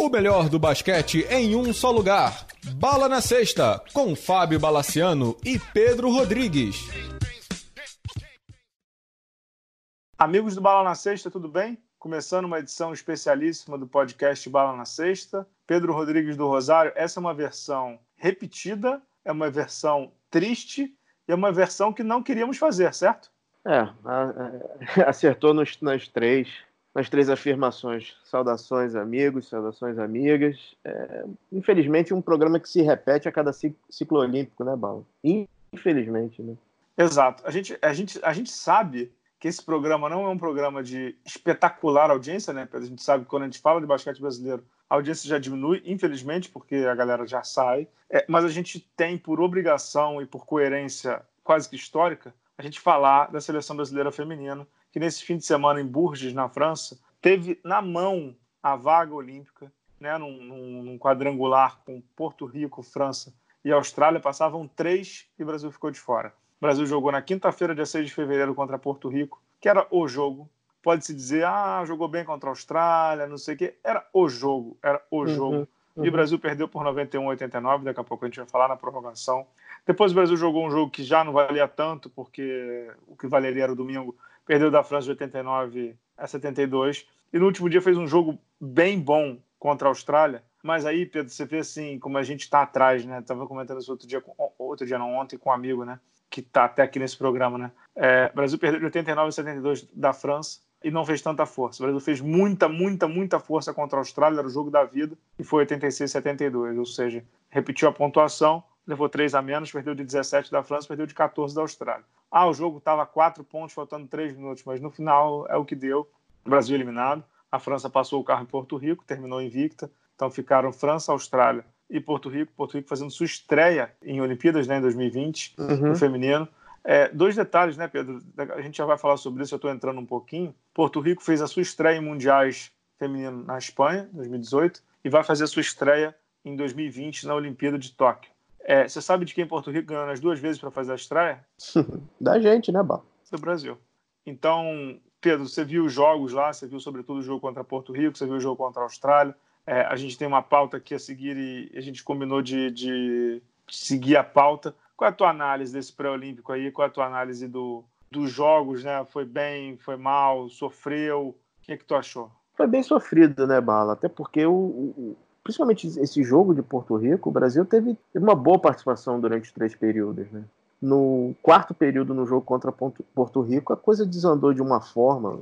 O melhor do basquete em um só lugar. Bala na Sexta, com Fábio Balaciano e Pedro Rodrigues. Amigos do Bala na Sexta, tudo bem? Começando uma edição especialíssima do podcast Bala na Sexta. Pedro Rodrigues do Rosário, essa é uma versão repetida, é uma versão triste e é uma versão que não queríamos fazer, certo? É, acertou nos, nas três nas três afirmações. Saudações, amigos, saudações, amigas. É, infelizmente, um programa que se repete a cada ciclo olímpico, né, Bala? Infelizmente, né? Exato. A gente, a, gente, a gente sabe que esse programa não é um programa de espetacular audiência, né? A gente sabe que quando a gente fala de basquete brasileiro, a audiência já diminui, infelizmente, porque a galera já sai. É, mas a gente tem, por obrigação e por coerência quase que histórica, a gente falar da seleção brasileira feminina que nesse fim de semana em Bourges, na França, teve na mão a vaga olímpica, né, num, num, num quadrangular com Porto Rico, França e Austrália, passavam três e o Brasil ficou de fora. O Brasil jogou na quinta-feira, dia 6 de fevereiro, contra Porto Rico, que era o jogo. Pode-se dizer, ah, jogou bem contra a Austrália, não sei o quê. Era o jogo, era o uhum, jogo. Uhum. E o Brasil perdeu por 91 89, daqui a pouco a gente vai falar na prorrogação. Depois o Brasil jogou um jogo que já não valia tanto, porque o que valeria era o domingo, perdeu da França de 89 a 72. E no último dia fez um jogo bem bom contra a Austrália. Mas aí, Pedro, você vê assim, como a gente está atrás, né? Tava comentando isso outro dia, outro dia não, ontem com um amigo, né? Que está até aqui nesse programa, né? É, Brasil perdeu de 89 a 72 da França e não fez tanta força. O Brasil fez muita, muita, muita força contra a Austrália, era o jogo da vida, e foi 86 a 72. Ou seja, repetiu a pontuação, levou 3 a menos, perdeu de 17 da França, perdeu de 14 da Austrália. Ah, o jogo estava quatro pontos, faltando três minutos, mas no final é o que deu. O Brasil eliminado. A França passou o carro em Porto Rico, terminou invicta. Então ficaram França, Austrália e Porto Rico. Porto Rico fazendo sua estreia em Olimpíadas né, em 2020, uhum. no feminino. É, dois detalhes, né, Pedro? A gente já vai falar sobre isso, eu estou entrando um pouquinho. Porto Rico fez a sua estreia em Mundiais Feminino na Espanha, 2018, e vai fazer a sua estreia em 2020 na Olimpíada de Tóquio. É, você sabe de quem Porto Rico ganhou nas duas vezes para fazer a estreia? da gente, né, Bal? Do Brasil. Então, Pedro, você viu os jogos lá, você viu sobretudo o jogo contra Porto Rico, você viu o jogo contra a Austrália. É, a gente tem uma pauta aqui a seguir e a gente combinou de, de seguir a pauta. Qual é a tua análise desse pré-olímpico aí? Qual é a tua análise do, dos jogos, né? Foi bem, foi mal, sofreu? O que é que tu achou? Foi bem sofrido, né, Bala? Até porque o, o principalmente esse jogo de Porto Rico, o Brasil teve uma boa participação durante os três períodos. Né? No quarto período, no jogo contra Porto Rico, a coisa desandou de uma forma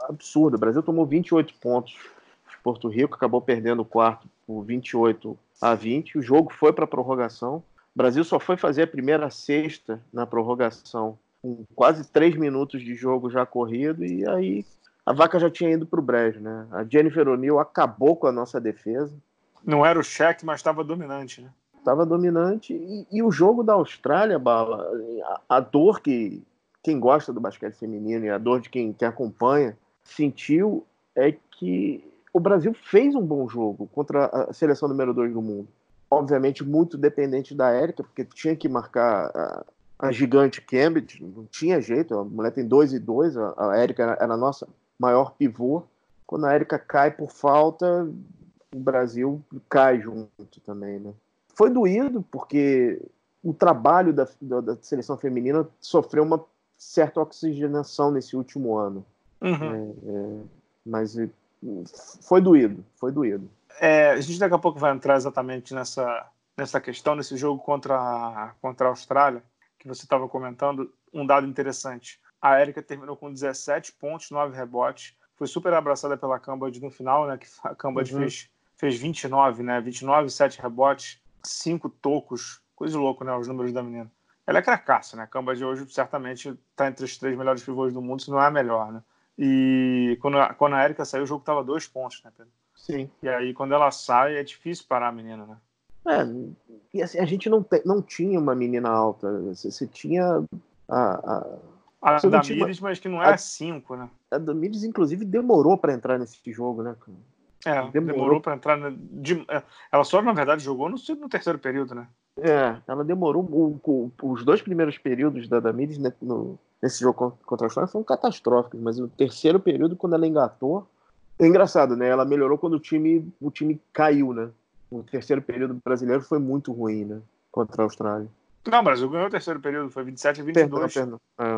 absurda. O Brasil tomou 28 pontos de Porto Rico, acabou perdendo o quarto por 28 a 20. O jogo foi para a prorrogação. O Brasil só foi fazer a primeira sexta na prorrogação, com quase três minutos de jogo já corrido, e aí a vaca já tinha ido para o brejo. Né? A Jennifer O'Neill acabou com a nossa defesa não era o cheque, mas estava dominante, né? Estava dominante. E, e, o jogo da Austrália, Bala, a, a, dor que quem gosta do basquete feminino e a dor de quem, quem acompanha sentiu é que o Brasil fez um bom jogo contra a seleção número 2 do mundo. Obviamente, muito dependente da Érica, porque tinha que marcar a, a gigante Cambridge, não tinha jeito. A mulher tem 2 e 2, a, Érica era, era a nossa maior pivô. Quando a Érica cai por falta, o Brasil cai junto também, né? Foi doído porque o trabalho da, da, da seleção feminina sofreu uma certa oxigenação nesse último ano. Uhum. É, é, mas foi doído, foi doído. É, a gente daqui a pouco vai entrar exatamente nessa, nessa questão, nesse jogo contra a, contra a Austrália, que você estava comentando. Um dado interessante. A Érica terminou com 17 pontos, 9 rebotes. Foi super abraçada pela Cambridge no final, né? Que a Cambridge uhum. fez fez 29, né? 29, 7 rebotes, 5 tocos. Coisa louca, né? Os números da menina. Ela é cracaça, né? A Camba de hoje certamente está entre os três melhores pivôs do mundo, se não é a melhor, né? E quando a, quando a Erika saiu, o jogo tava dois pontos, né, Pedro? Sim. E aí, quando ela sai, é difícil parar a menina, né? É, e assim, a gente não, te, não tinha uma menina alta. Você, você tinha a. A, a Damires, mas que não é 5, né? A Damires, inclusive, demorou para entrar nesse jogo, né? É, demorou, demorou para entrar. Na, de, é, ela só, na verdade, jogou no, no, terceiro período, né? É, ela demorou. O, o, os dois primeiros períodos da Damires né, no, nesse jogo contra a Austrália foram catastróficos, mas o terceiro período, quando ela engatou, É engraçado, né? Ela melhorou quando o time, o time caiu, né? O terceiro período brasileiro foi muito ruim, né? Contra a Austrália. Não, o Brasil ganhou o terceiro período, foi 27 a 22. Perdão, perdão. É.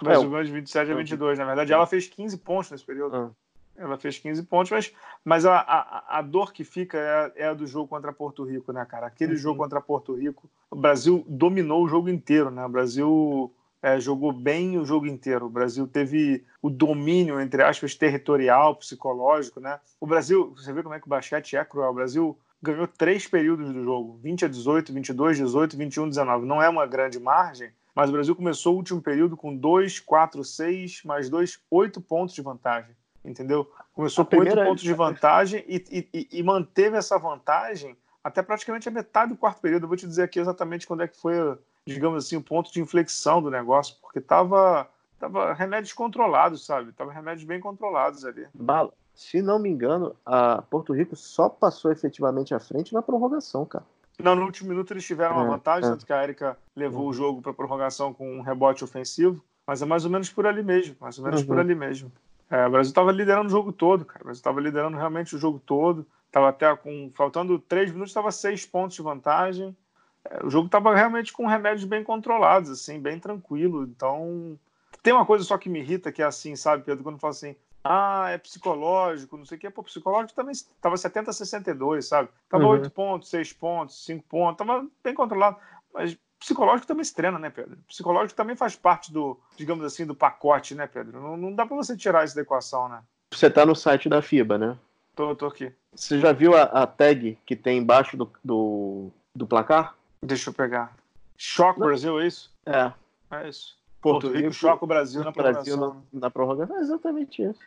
O Brasil é, ganhou de 27 a 22. Na verdade, ela fez 15 pontos nesse período. É. Ela fez 15 pontos, mas, mas a, a, a dor que fica é, é, a do jogo contra Porto Rico, né, cara? Aquele uhum. jogo contra Porto Rico, o Brasil dominou o jogo inteiro, né? O Brasil é, jogou bem o jogo inteiro. O Brasil teve o domínio, entre aspas, territorial, psicológico, né? O Brasil, você vê como é que o basquete é cruel. O Brasil ganhou três períodos do jogo: 20 a 18, 22, 18, 21, 19. Não é uma grande margem, mas o Brasil começou o último período com 2, 4, 6, mais 2, 8 pontos de vantagem entendeu? Começou com oito pontos de vantagem e, e, e, manteve essa vantagem até praticamente a metade do quarto período. Eu vou te dizer aqui exatamente quando é que foi, digamos assim, o ponto de inflexão do negócio, porque tava, tava remédios controlados, sabe? Tava remédios bem controlados ali. Bala, se não me engano, a Porto Rico só passou efetivamente à frente na prorrogação, cara. Não, no último minuto eles tiveram uma é, vantagem, é. tanto que a Erika levou uhum. o jogo para prorrogação com um rebote ofensivo, mas é mais ou menos por ali mesmo, mais ou menos uhum. por ali mesmo. É, o Brasil estava liderando o jogo todo, cara. O Brasil estava liderando realmente o jogo todo. Tava até com. Faltando três minutos, estava seis pontos de vantagem. É, o jogo estava realmente com remédios bem controlados, assim, bem tranquilo. Então. Tem uma coisa só que me irrita, que é assim, sabe, Pedro, quando fala assim, ah, é psicológico, não sei o que. Pô, psicológico também estava 70 a 62, sabe? Tava uhum. 8 pontos, 6 pontos, 5 pontos, tava bem controlado. Mas psicológico também se treina, né, Pedro? Psicológico também faz parte do, digamos assim, do pacote, né, Pedro? Não, não dá para você tirar isso da equação, né? Você tá no site da FIBA, né? Tô, tô aqui. Você já viu a, a tag que tem embaixo do, do, do, placar? Deixa eu pegar. Choque Brasil, é isso? É. É isso. Porto, Porto Rico, choca o Brasil na prorrogação. Brasil na, na prorrogação, é exatamente isso.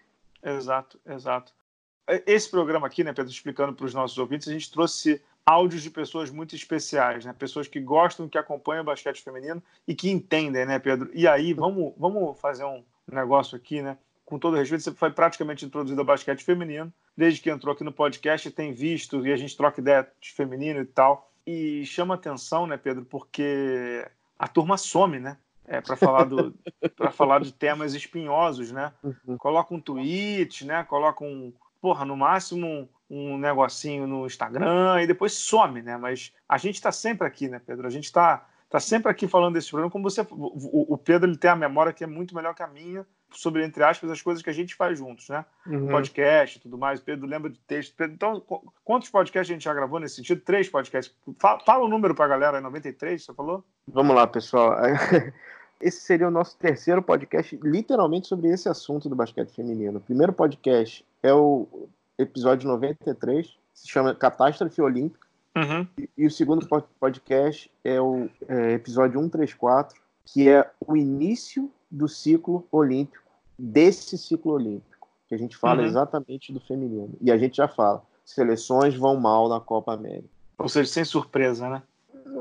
Exato, exato. Esse programa aqui, né, Pedro, explicando para os nossos ouvintes, a gente trouxe áudios de pessoas muito especiais, né? Pessoas que gostam, que acompanham o basquete feminino e que entendem, né, Pedro? E aí, vamos, vamos fazer um negócio aqui, né? Com todo respeito, você foi praticamente introduzido ao basquete feminino, desde que entrou aqui no podcast, tem visto e a gente troca ideia de feminino e tal. E chama atenção, né, Pedro, porque a turma some, né? É, para falar, do, falar de temas espinhosos, né? Uhum. Coloca um tweet, né? Coloca um, porra, no máximo um negocinho no Instagram e depois some, né? Mas a gente está sempre aqui, né, Pedro? A gente está tá sempre aqui falando desse programa. Como você, o, o, Pedro ele tem a memória que é muito melhor que a minha sobre, entre aspas, as coisas que a gente faz juntos, né? Uhum. Podcast e tudo mais. Pedro lembra de texto. Pedro, então, quantos podcasts a gente já gravou nesse sentido? Três podcasts. Fala, fala o número para a galera, é 93, você falou? Vamos lá, pessoal. Esse seria o nosso terceiro podcast, literalmente sobre esse assunto do basquete feminino. O primeiro podcast é o episódio 93, se chama Catástrofe Olímpica. Uhum. E, e, o segundo podcast é o é, episódio 134, que é o início do ciclo olímpico, desse ciclo olímpico, que a gente fala uhum. exatamente do feminino. E a gente já fala, seleções vão mal na Copa América. Ou seja, sem surpresa, né?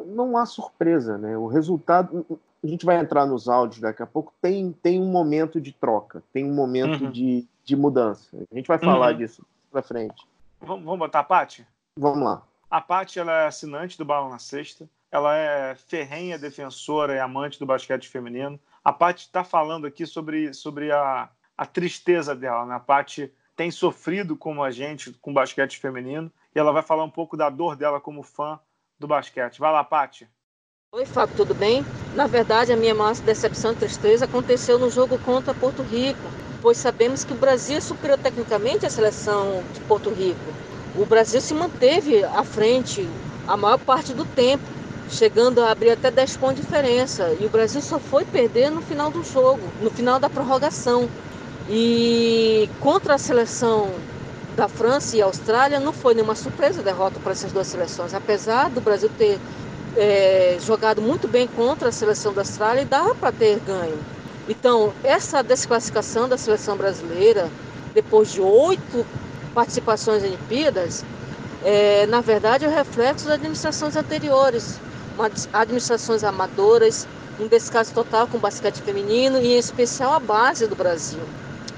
Não, há surpresa, né? O resultado, a gente vai entrar nos áudios daqui a pouco, tem, tem um momento de troca, tem um momento uhum. de, de mudança. A gente vai falar uhum. disso para frente. Vamos, vamos botar a Paty? Vamos lá. A Paty ela é assinante do Bala na Sexta. Ela é ferrenha defensora e amante do basquete feminino. A Paty está falando aqui sobre, sobre a, a tristeza dela. Né? A Paty tem sofrido como a gente com basquete feminino e ela vai falar um pouco da dor dela como fã do basquete. Vai lá, Paty. Oi, Fábio, tudo bem? Na verdade, a minha maior decepção e tristeza aconteceu no jogo contra Porto Rico pois sabemos que o Brasil é superior tecnicamente à seleção de Porto Rico. O Brasil se manteve à frente a maior parte do tempo, chegando a abrir até 10 pontos de diferença. E o Brasil só foi perder no final do jogo, no final da prorrogação. E contra a seleção da França e Austrália não foi nenhuma surpresa a derrota para essas duas seleções, apesar do Brasil ter é, jogado muito bem contra a seleção da Austrália e dava para ter ganho. Então, essa desclassificação da seleção brasileira, depois de oito participações em Olimpíadas, é, na verdade é o reflexo das administrações anteriores, administrações amadoras, um descaso total com o basquete feminino e em especial a base do Brasil.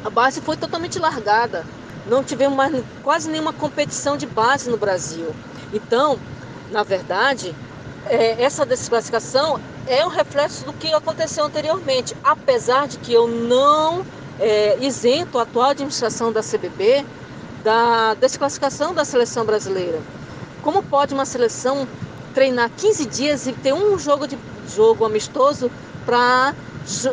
A base foi totalmente largada, não tivemos mais quase nenhuma competição de base no Brasil. Então, na verdade, é, essa desclassificação é um reflexo do que aconteceu anteriormente, apesar de que eu não é, isento a atual administração da CBB da desclassificação da seleção brasileira. Como pode uma seleção treinar 15 dias e ter um jogo de jogo amistoso para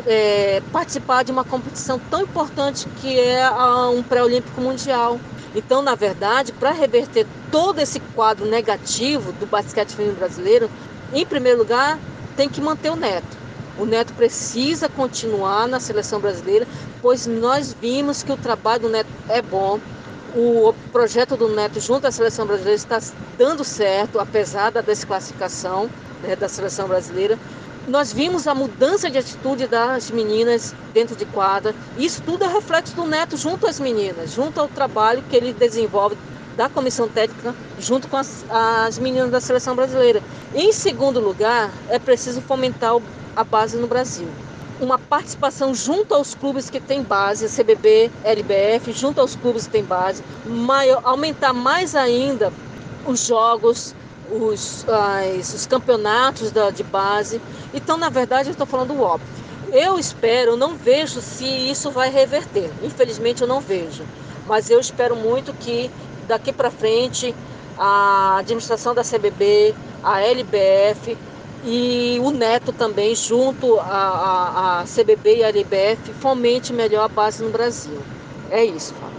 é, participar de uma competição tão importante que é um pré-olímpico mundial? Então, na verdade, para reverter todo esse quadro negativo do basquete feminino brasileiro, em primeiro lugar, tem que manter o Neto. O Neto precisa continuar na seleção brasileira, pois nós vimos que o trabalho do Neto é bom. O projeto do Neto junto à seleção brasileira está dando certo, apesar da desclassificação né, da seleção brasileira nós vimos a mudança de atitude das meninas dentro de quadra. Isso tudo é reflexo do Neto junto às meninas, junto ao trabalho que ele desenvolve da comissão técnica junto com as, as meninas da seleção brasileira. Em segundo lugar, é preciso fomentar a base no Brasil. Uma participação junto aos clubes que têm base, CBB, LBF, junto aos clubes que têm base, maior, aumentar mais ainda os jogos, os, as, os campeonatos da, de base. Então, na verdade, eu estou falando o óbvio. Eu espero, não vejo se isso vai reverter. Infelizmente, eu não vejo. Mas eu espero muito que daqui para frente a administração da CBB, a LBF e o Neto também, junto à, CBB e a LBF, fomente melhor a base no Brasil. É isso, Fábio.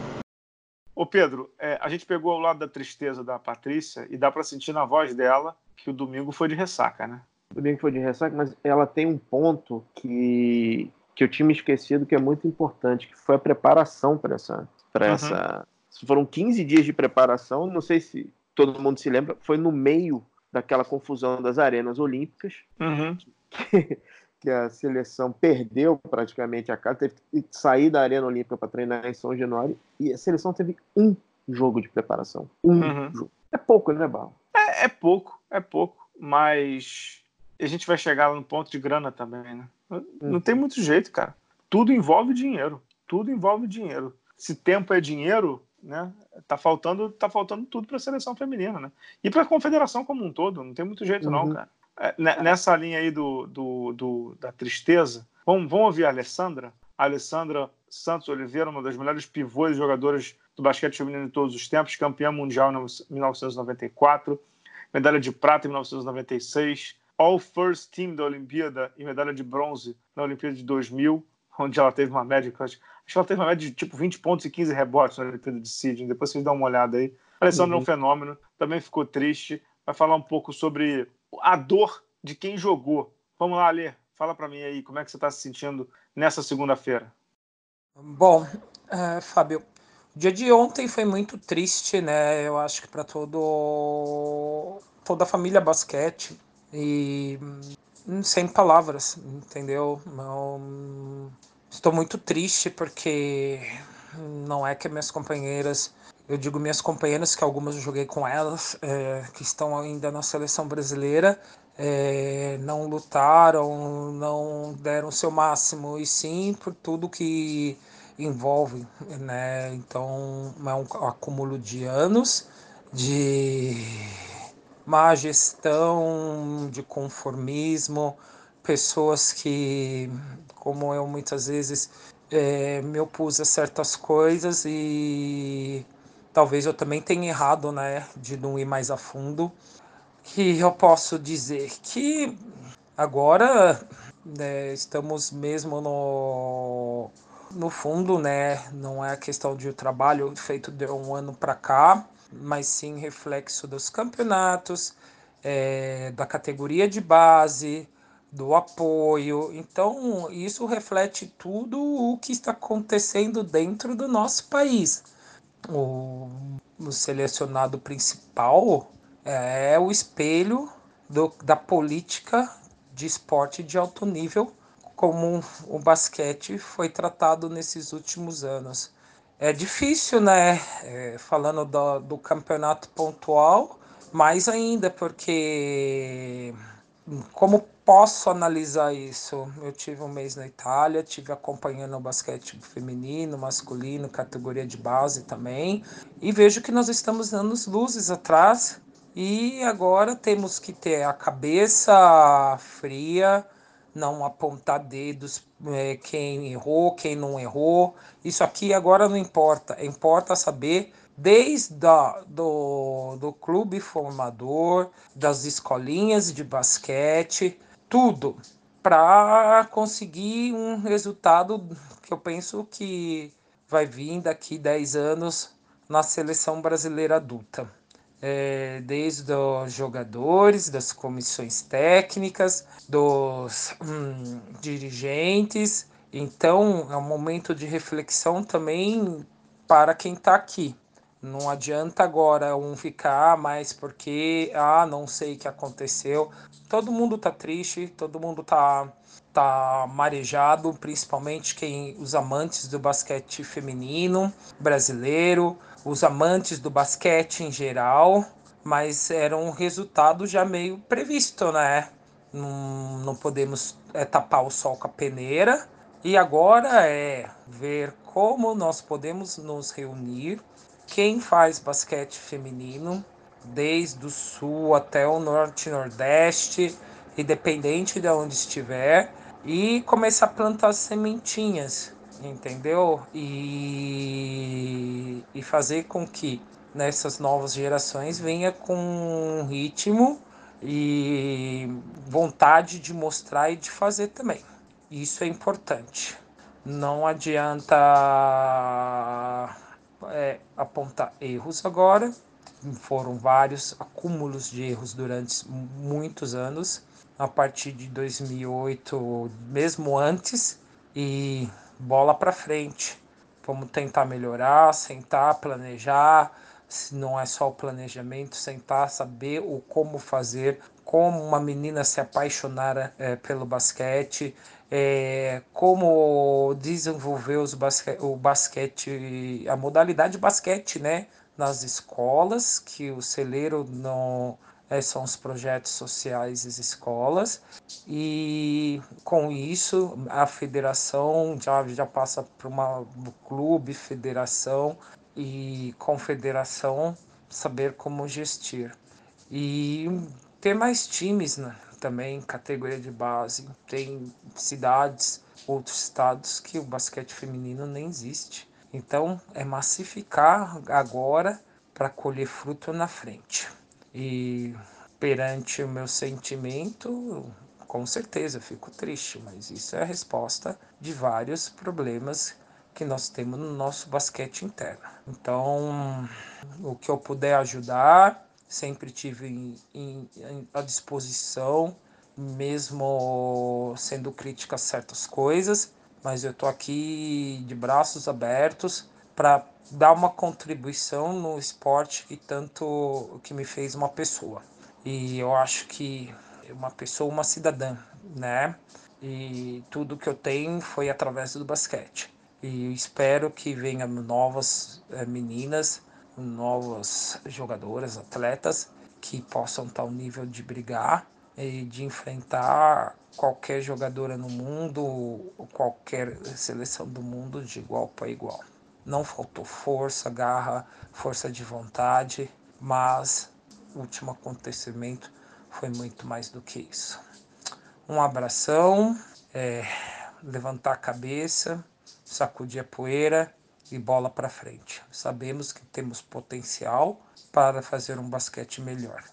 Ô Pedro, é, a gente pegou ao lado da tristeza da Patrícia e dá para sentir na voz dela que o domingo foi de ressaca, né? O domingo foi de ressaca, mas ela tem um ponto que, que eu tinha me esquecido que é muito importante, que foi a preparação para essa, pra uhum. essa. Foram 15 dias de preparação, não sei se todo mundo se lembra, foi no meio daquela confusão das arenas olímpicas. Uhum. Que, que a seleção perdeu praticamente a casa, teve que sair da Arena Olímpica para treinar em São Januário, e a seleção teve um jogo de preparação. Um uhum. jogo. É pouco, né, Barro? É, é, pouco, é pouco, mas a gente vai chegar no ponto de grana também, né? Não hum. tem muito jeito, cara. Tudo envolve dinheiro. Tudo envolve dinheiro. Se tempo é dinheiro, né? Tá faltando, tá faltando tudo para a seleção feminina, né? E para a confederação como um todo, não tem muito jeito uhum. não, cara. É, nessa linha aí do, do, do, da tristeza, vamos, vamos ouvir a Alessandra? A Alessandra Santos Oliveira, uma das melhores pivôs e jogadoras do basquete feminino de todos os tempos, campeã mundial em 1994, medalha de prata em 1996, All First Team da Olimpíada e medalha de bronze na Olimpíada de 2000, onde ela teve uma média, acho, que ela teve uma média de tipo 20 pontos e 15 rebotes na Olimpíada de Sydney. Depois vocês dão uma olhada aí. A Alessandra uhum. é um uhum. fenômeno, também ficou triste. Vai falar um pouco sobre a dor de quem jogou. Vamos lá, Alê, fala para mim aí como é que você está se sentindo nessa segunda-feira. Bom, uh, Fábio, o dia de ontem foi muito triste, né? Eu acho que para todo toda a família basquete e hum, sem palavras, entendeu? Estou muito triste porque não é que minhas companheiras eu digo minhas companheiras, que algumas eu joguei com elas, é, que estão ainda na seleção brasileira, é, não lutaram, não deram o seu máximo, e sim por tudo que envolve, né? Então é um acúmulo de anos, de má gestão, de conformismo, pessoas que, como eu muitas vezes é, me opus a certas coisas e talvez eu também tenha errado, né, de não ir mais a fundo, que eu posso dizer que agora né, estamos mesmo no, no fundo, né, não é questão de o trabalho feito de um ano para cá, mas sim reflexo dos campeonatos, é, da categoria de base, do apoio. Então, isso reflete tudo o que está acontecendo dentro do nosso país o, o selecionado principal é o espelho do, da política de esporte de alto nível, como o basquete foi tratado nesses últimos anos. É difícil, né? É, falando do, do campeonato pontual, mais ainda, porque como posso analisar isso? Eu tive um mês na Itália, tive acompanhando o basquete feminino, masculino, categoria de base também, e vejo que nós estamos dando luzes atrás e agora temos que ter a cabeça fria, não apontar dedos é, quem errou, quem não errou. Isso aqui agora não importa, importa saber desde a, do, do clube formador, das escolinhas de basquete, tudo para conseguir um resultado que eu penso que vai vir daqui 10 anos na seleção brasileira adulta. É, desde os jogadores, das comissões técnicas, dos hum, dirigentes. Então, é um momento de reflexão também para quem está aqui. Não adianta agora um ficar mais porque, ah, não sei o que aconteceu. Todo mundo tá triste, todo mundo tá, tá marejado, principalmente quem os amantes do basquete feminino brasileiro, os amantes do basquete em geral, mas era um resultado já meio previsto, né? Não, não podemos é, tapar o sol com a peneira. E agora é ver como nós podemos nos reunir quem faz basquete feminino, desde o sul até o norte e nordeste, independente de onde estiver, e começar a plantar sementinhas, entendeu? E, e fazer com que nessas novas gerações venha com ritmo e vontade de mostrar e de fazer também. Isso é importante. Não adianta é, apontar erros agora. Foram vários acúmulos de erros durante muitos anos, a partir de 2008, mesmo antes, e bola para frente. Vamos tentar melhorar, sentar, planejar. Se não é só o planejamento, sentar, saber o como fazer, como uma menina se apaixonar é, pelo basquete, é, como desenvolver os basque, o basquete, a modalidade basquete, né, nas escolas, que o celeiro não é, são os projetos sociais das escolas, e com isso a federação já, já passa para uma clube, federação e confederação saber como gestir. E ter mais times, né? Também categoria de base. Tem cidades, outros estados que o basquete feminino nem existe. Então é massificar agora para colher fruto na frente. E perante o meu sentimento, com certeza fico triste, mas isso é a resposta de vários problemas que nós temos no nosso basquete interno. Então, o que eu puder ajudar, sempre tive em, em, à disposição, mesmo sendo crítica a certas coisas, mas eu estou aqui de braços abertos para dar uma contribuição no esporte que tanto que me fez uma pessoa. E eu acho que uma pessoa, uma cidadã, né? E tudo que eu tenho foi através do basquete. E espero que venham novas é, meninas novas jogadoras, atletas que possam estar ao nível de brigar e de enfrentar qualquer jogadora no mundo, qualquer seleção do mundo de igual para igual. Não faltou força, garra, força de vontade, mas o último acontecimento foi muito mais do que isso. Um abração, é, levantar a cabeça, sacudir a poeira e bola para frente. Sabemos que temos potencial para fazer um basquete melhor.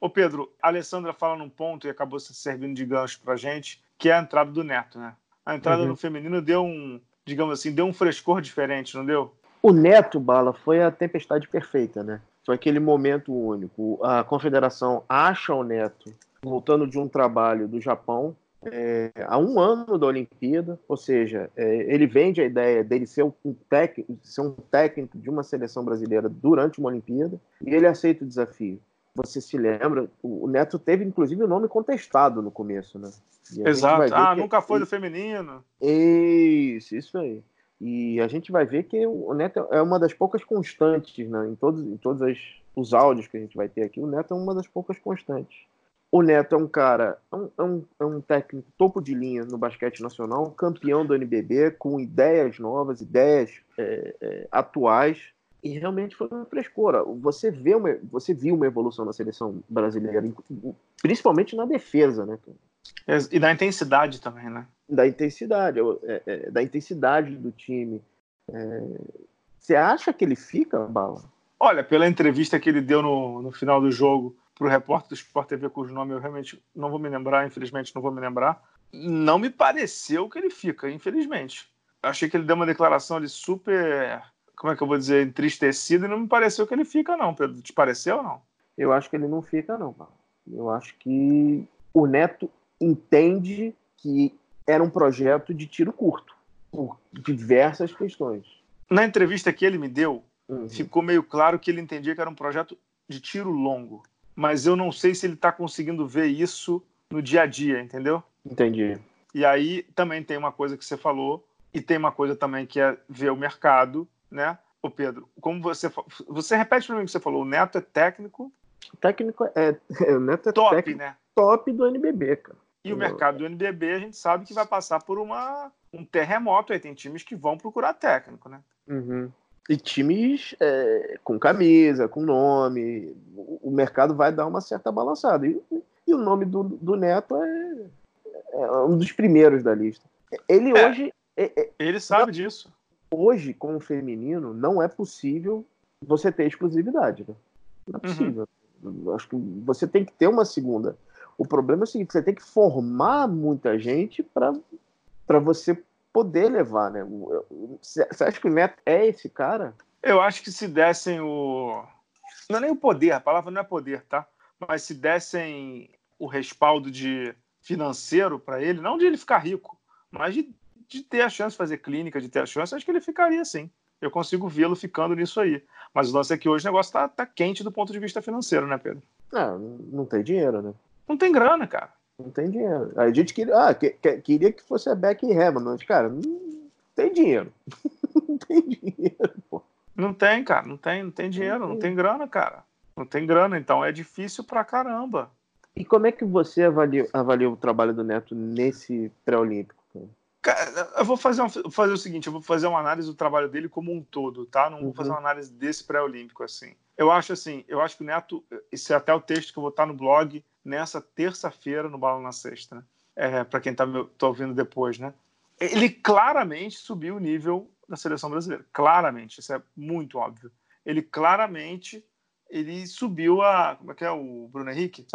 Ô Pedro, a Alessandra fala num ponto e acabou se servindo de gancho para gente, que é a entrada do Neto, né? A entrada uhum. no feminino deu um, digamos assim, deu um frescor diferente, não deu? O Neto, Bala, foi a tempestade perfeita, né? Foi aquele momento único. A confederação acha o Neto voltando de um trabalho do Japão, é, há um ano da Olimpíada, ou seja, é, ele vende a ideia dele ser um, técnico, ser um técnico de uma seleção brasileira durante uma Olimpíada e ele aceita o desafio. Você se lembra? O Neto teve inclusive o nome contestado no começo, né? Exato. Ah, nunca foi do feminino. Isso, isso aí. E a gente vai ver que o Neto é uma das poucas constantes, né? Em todos, em todos os áudios que a gente vai ter aqui, o Neto é uma das poucas constantes. O Neto é um cara, é um, é um, é um técnico topo de linha no basquete nacional, campeão do NBB, com ideias novas, ideias é, é, atuais, e realmente foi uma frescura. Você, vê uma, você viu uma evolução na seleção brasileira, principalmente na defesa, né? E da intensidade também, né? Da intensidade, é, é, da intensidade do time. Você acha que ele fica, Bala? Olha, pela entrevista que ele deu no, no final do jogo para o repórter do Sport TV, cujo nome eu realmente não vou me lembrar, infelizmente não vou me lembrar, não me pareceu que ele fica, infelizmente. Achei que ele deu uma declaração ali super, como é que eu vou dizer, entristecida e não me pareceu que ele fica, não, Pedro. Te pareceu ou não? Eu acho que ele não fica, não, Bala. Eu acho que o Neto entende que era um projeto de tiro curto, por diversas questões. Na entrevista que ele me deu, uhum. ficou meio claro que ele entendia que era um projeto de tiro longo. Mas eu não sei se ele está conseguindo ver isso no dia a dia, entendeu? Entendi. E aí também tem uma coisa que você falou, e tem uma coisa também que é ver o mercado, né? Ô Pedro, como você você repete para mim o que você falou, o Neto é técnico. O técnico é, o Neto é top, técnico, né? Top do NBB, cara. E o mercado do NBB a gente sabe que vai passar por uma, um terremoto. Aí tem times que vão procurar técnico, né? Uhum. E times é, com camisa, com nome. O mercado vai dar uma certa balançada. E, e o nome do, do Neto é, é, um dos primeiros da lista. Ele é, hoje. É, é, ele sabe não, disso. Hoje, com o feminino, não é possível você ter exclusividade. Né? Não é uhum. possível. Uhum. Acho que você tem que ter uma segunda o problema é o seguinte: você tem que formar muita gente para você poder levar, né? Você acha que o Neto é esse cara? Eu acho que se dessem o. Não é nem o poder, a palavra não é poder, tá? Mas se dessem o respaldo de financeiro para ele, não de ele ficar rico, mas de, de ter a chance de fazer clínica, de ter a chance, acho que ele ficaria sim. Eu consigo vê-lo ficando nisso aí. Mas o lance é que hoje o negócio tá, tá quente do ponto de vista financeiro, né, Pedro? Não, não tem dinheiro, né? Não tem grana, cara. Não tem dinheiro. A gente queria, ah, que, que, queria que fosse a Beck e Hamilton, mas, cara, não tem dinheiro. não tem dinheiro, pô. Não tem, cara, não tem, não tem dinheiro, não tem. não tem grana, cara. Não tem grana, então é difícil pra caramba. E como é que você avalia, avalia o trabalho do Neto nesse pré-olímpico? Eu vou fazer, um, fazer o seguinte, eu vou fazer uma análise do trabalho dele como um todo, tá? Não uhum. vou fazer uma análise desse pré-olímpico assim. Eu acho assim, eu acho que o Neto, esse é até o texto que eu vou estar no blog nessa terça-feira no Bala na Sexta, né? É, para quem está tá ouvindo depois, né? Ele claramente subiu o nível da seleção brasileira, claramente, isso é muito óbvio. Ele claramente ele subiu a como é que é o Bruno Henrique?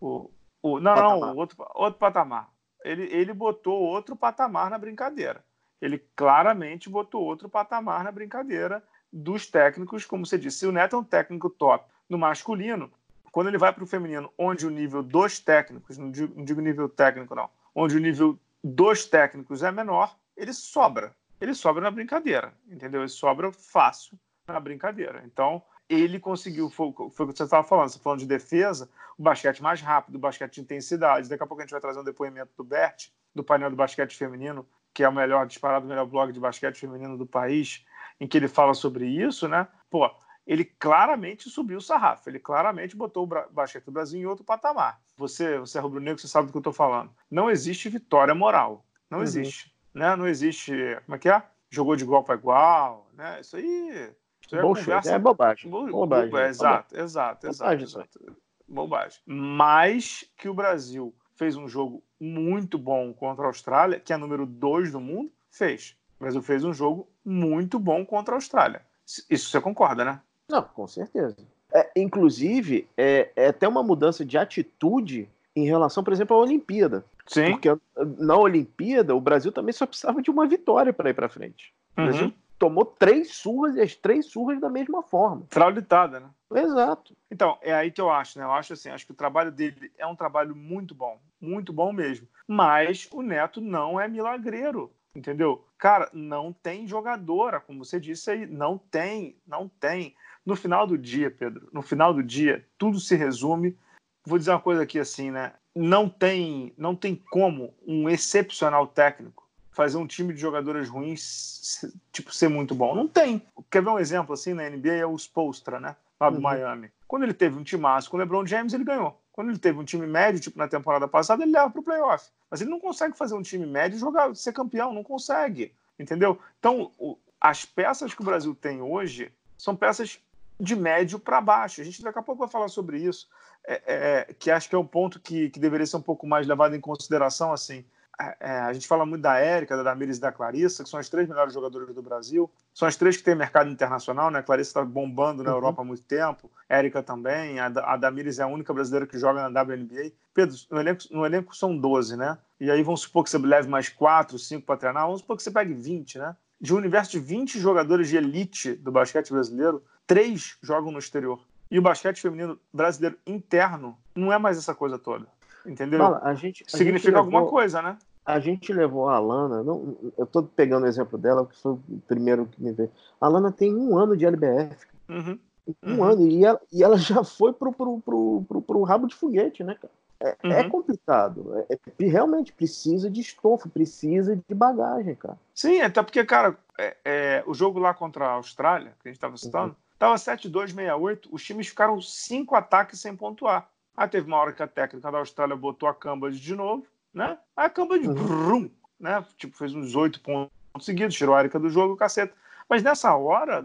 O, o não, patamar. não, outro outro patamar. Ele ele botou outro patamar na brincadeira. Ele claramente botou outro patamar na brincadeira dos técnicos, como você disse. Se o Neto é um técnico top no masculino, quando ele vai para o feminino, onde o nível dos técnicos, não digo, não digo nível técnico, não, onde o nível dos técnicos é menor, ele sobra. Ele sobra na brincadeira, entendeu? Ele sobra fácil na brincadeira. Então, ele conseguiu, foi, foi o que você estava falando, você tá falando de defesa, o basquete mais rápido, o basquete de intensidade. Daqui a pouco a gente vai trazer um depoimento do Bert, do painel do basquete feminino, que é o melhor, disparado, o melhor blog de basquete feminino do país, em que ele fala sobre isso, né? Pô, ele claramente subiu o sarrafo, ele claramente botou o basquete do Brasil em outro patamar. Você, você é rubro-negro, você sabe do que eu estou falando. Não existe vitória moral. Não uhum. existe. Né? Não existe. Como é que é? Jogou de igual para igual. Né? Isso aí. Isso é, conversa... é bobagem. Bo... bobagem. Bo... Exato, bobagem. exato, exato, bobagem. exato. Bobagem. Mas que o Brasil fez um jogo muito bom contra a Austrália, que é número 2 do mundo, fez. O Brasil fez um jogo muito bom contra a Austrália. Isso você concorda, né? Não, com certeza. É, inclusive, é, é até uma mudança de atitude em relação, por exemplo, à Olimpíada. Sim. Porque na Olimpíada, o Brasil também só precisava de uma vitória para ir para frente. O Brasil uhum. tomou três surras e as três surras da mesma forma. Frauditada, né? Exato. Então, é aí que eu acho, né? Eu acho assim, acho que o trabalho dele é um trabalho muito bom. Muito bom mesmo. Mas o Neto não é milagreiro entendeu? Cara, não tem jogadora, como você disse aí, não tem, não tem. No final do dia, Pedro, no final do dia, tudo se resume. Vou dizer uma coisa aqui assim, né? Não tem, não tem como um excepcional técnico fazer um time de jogadoras ruins tipo ser muito bom. Não tem. Quer ver um exemplo assim na NBA é o Spolstra, né? Lá do uhum. Miami. Quando ele teve um time massa com o LeBron James, ele ganhou. Quando ele teve um time médio, tipo na temporada passada, ele leva para o playoff. Mas ele não consegue fazer um time médio e jogar, ser campeão, não consegue. Entendeu? Então, o, as peças que o Brasil tem hoje são peças de médio para baixo. A gente daqui a pouco vai falar sobre isso, é, é, que acho que é um ponto que, que deveria ser um pouco mais levado em consideração. Assim, é, é, a gente fala muito da Érica, da Damiris e da Clarissa, que são as três melhores jogadoras do Brasil. São as três que têm mercado internacional, né? A Clarissa está bombando na uhum. Europa há muito tempo, Érica também. A, a Damiris é a única brasileira que joga na WNBA. Pedro, no elenco, no elenco são 12, né? E aí vamos supor que você leve mais 4, 5 para treinar, vamos supor que você pegue 20, né? De um universo de 20 jogadores de elite do basquete brasileiro, três jogam no exterior. E o basquete feminino brasileiro interno não é mais essa coisa toda. Entendeu? Fala, a gente, a Significa gente alguma coisa, né? A gente levou a Alana, não, eu estou pegando o exemplo dela, que foi o primeiro que me veio. A Alana tem um ano de LBF. Uhum. Um uhum. ano, e ela, e ela já foi pro, pro, pro, pro, pro rabo de foguete, né, cara? É, é uhum. é complicado. É, é, realmente precisa de estofo, precisa de bagagem, cara. Sim, até porque, cara, é, é o jogo lá contra a Austrália, que a gente estava citando, estava 7-2-6-8, os times ficaram cinco ataques sem pontuar. Aí teve uma hora que a técnica da Austrália botou a Cambridge de novo, né? Aí a Cambridge, uhum. brum, né? Tipo, fez uns oito pontos seguidos, tirou a Erika do jogo, caceta. Mas nessa hora,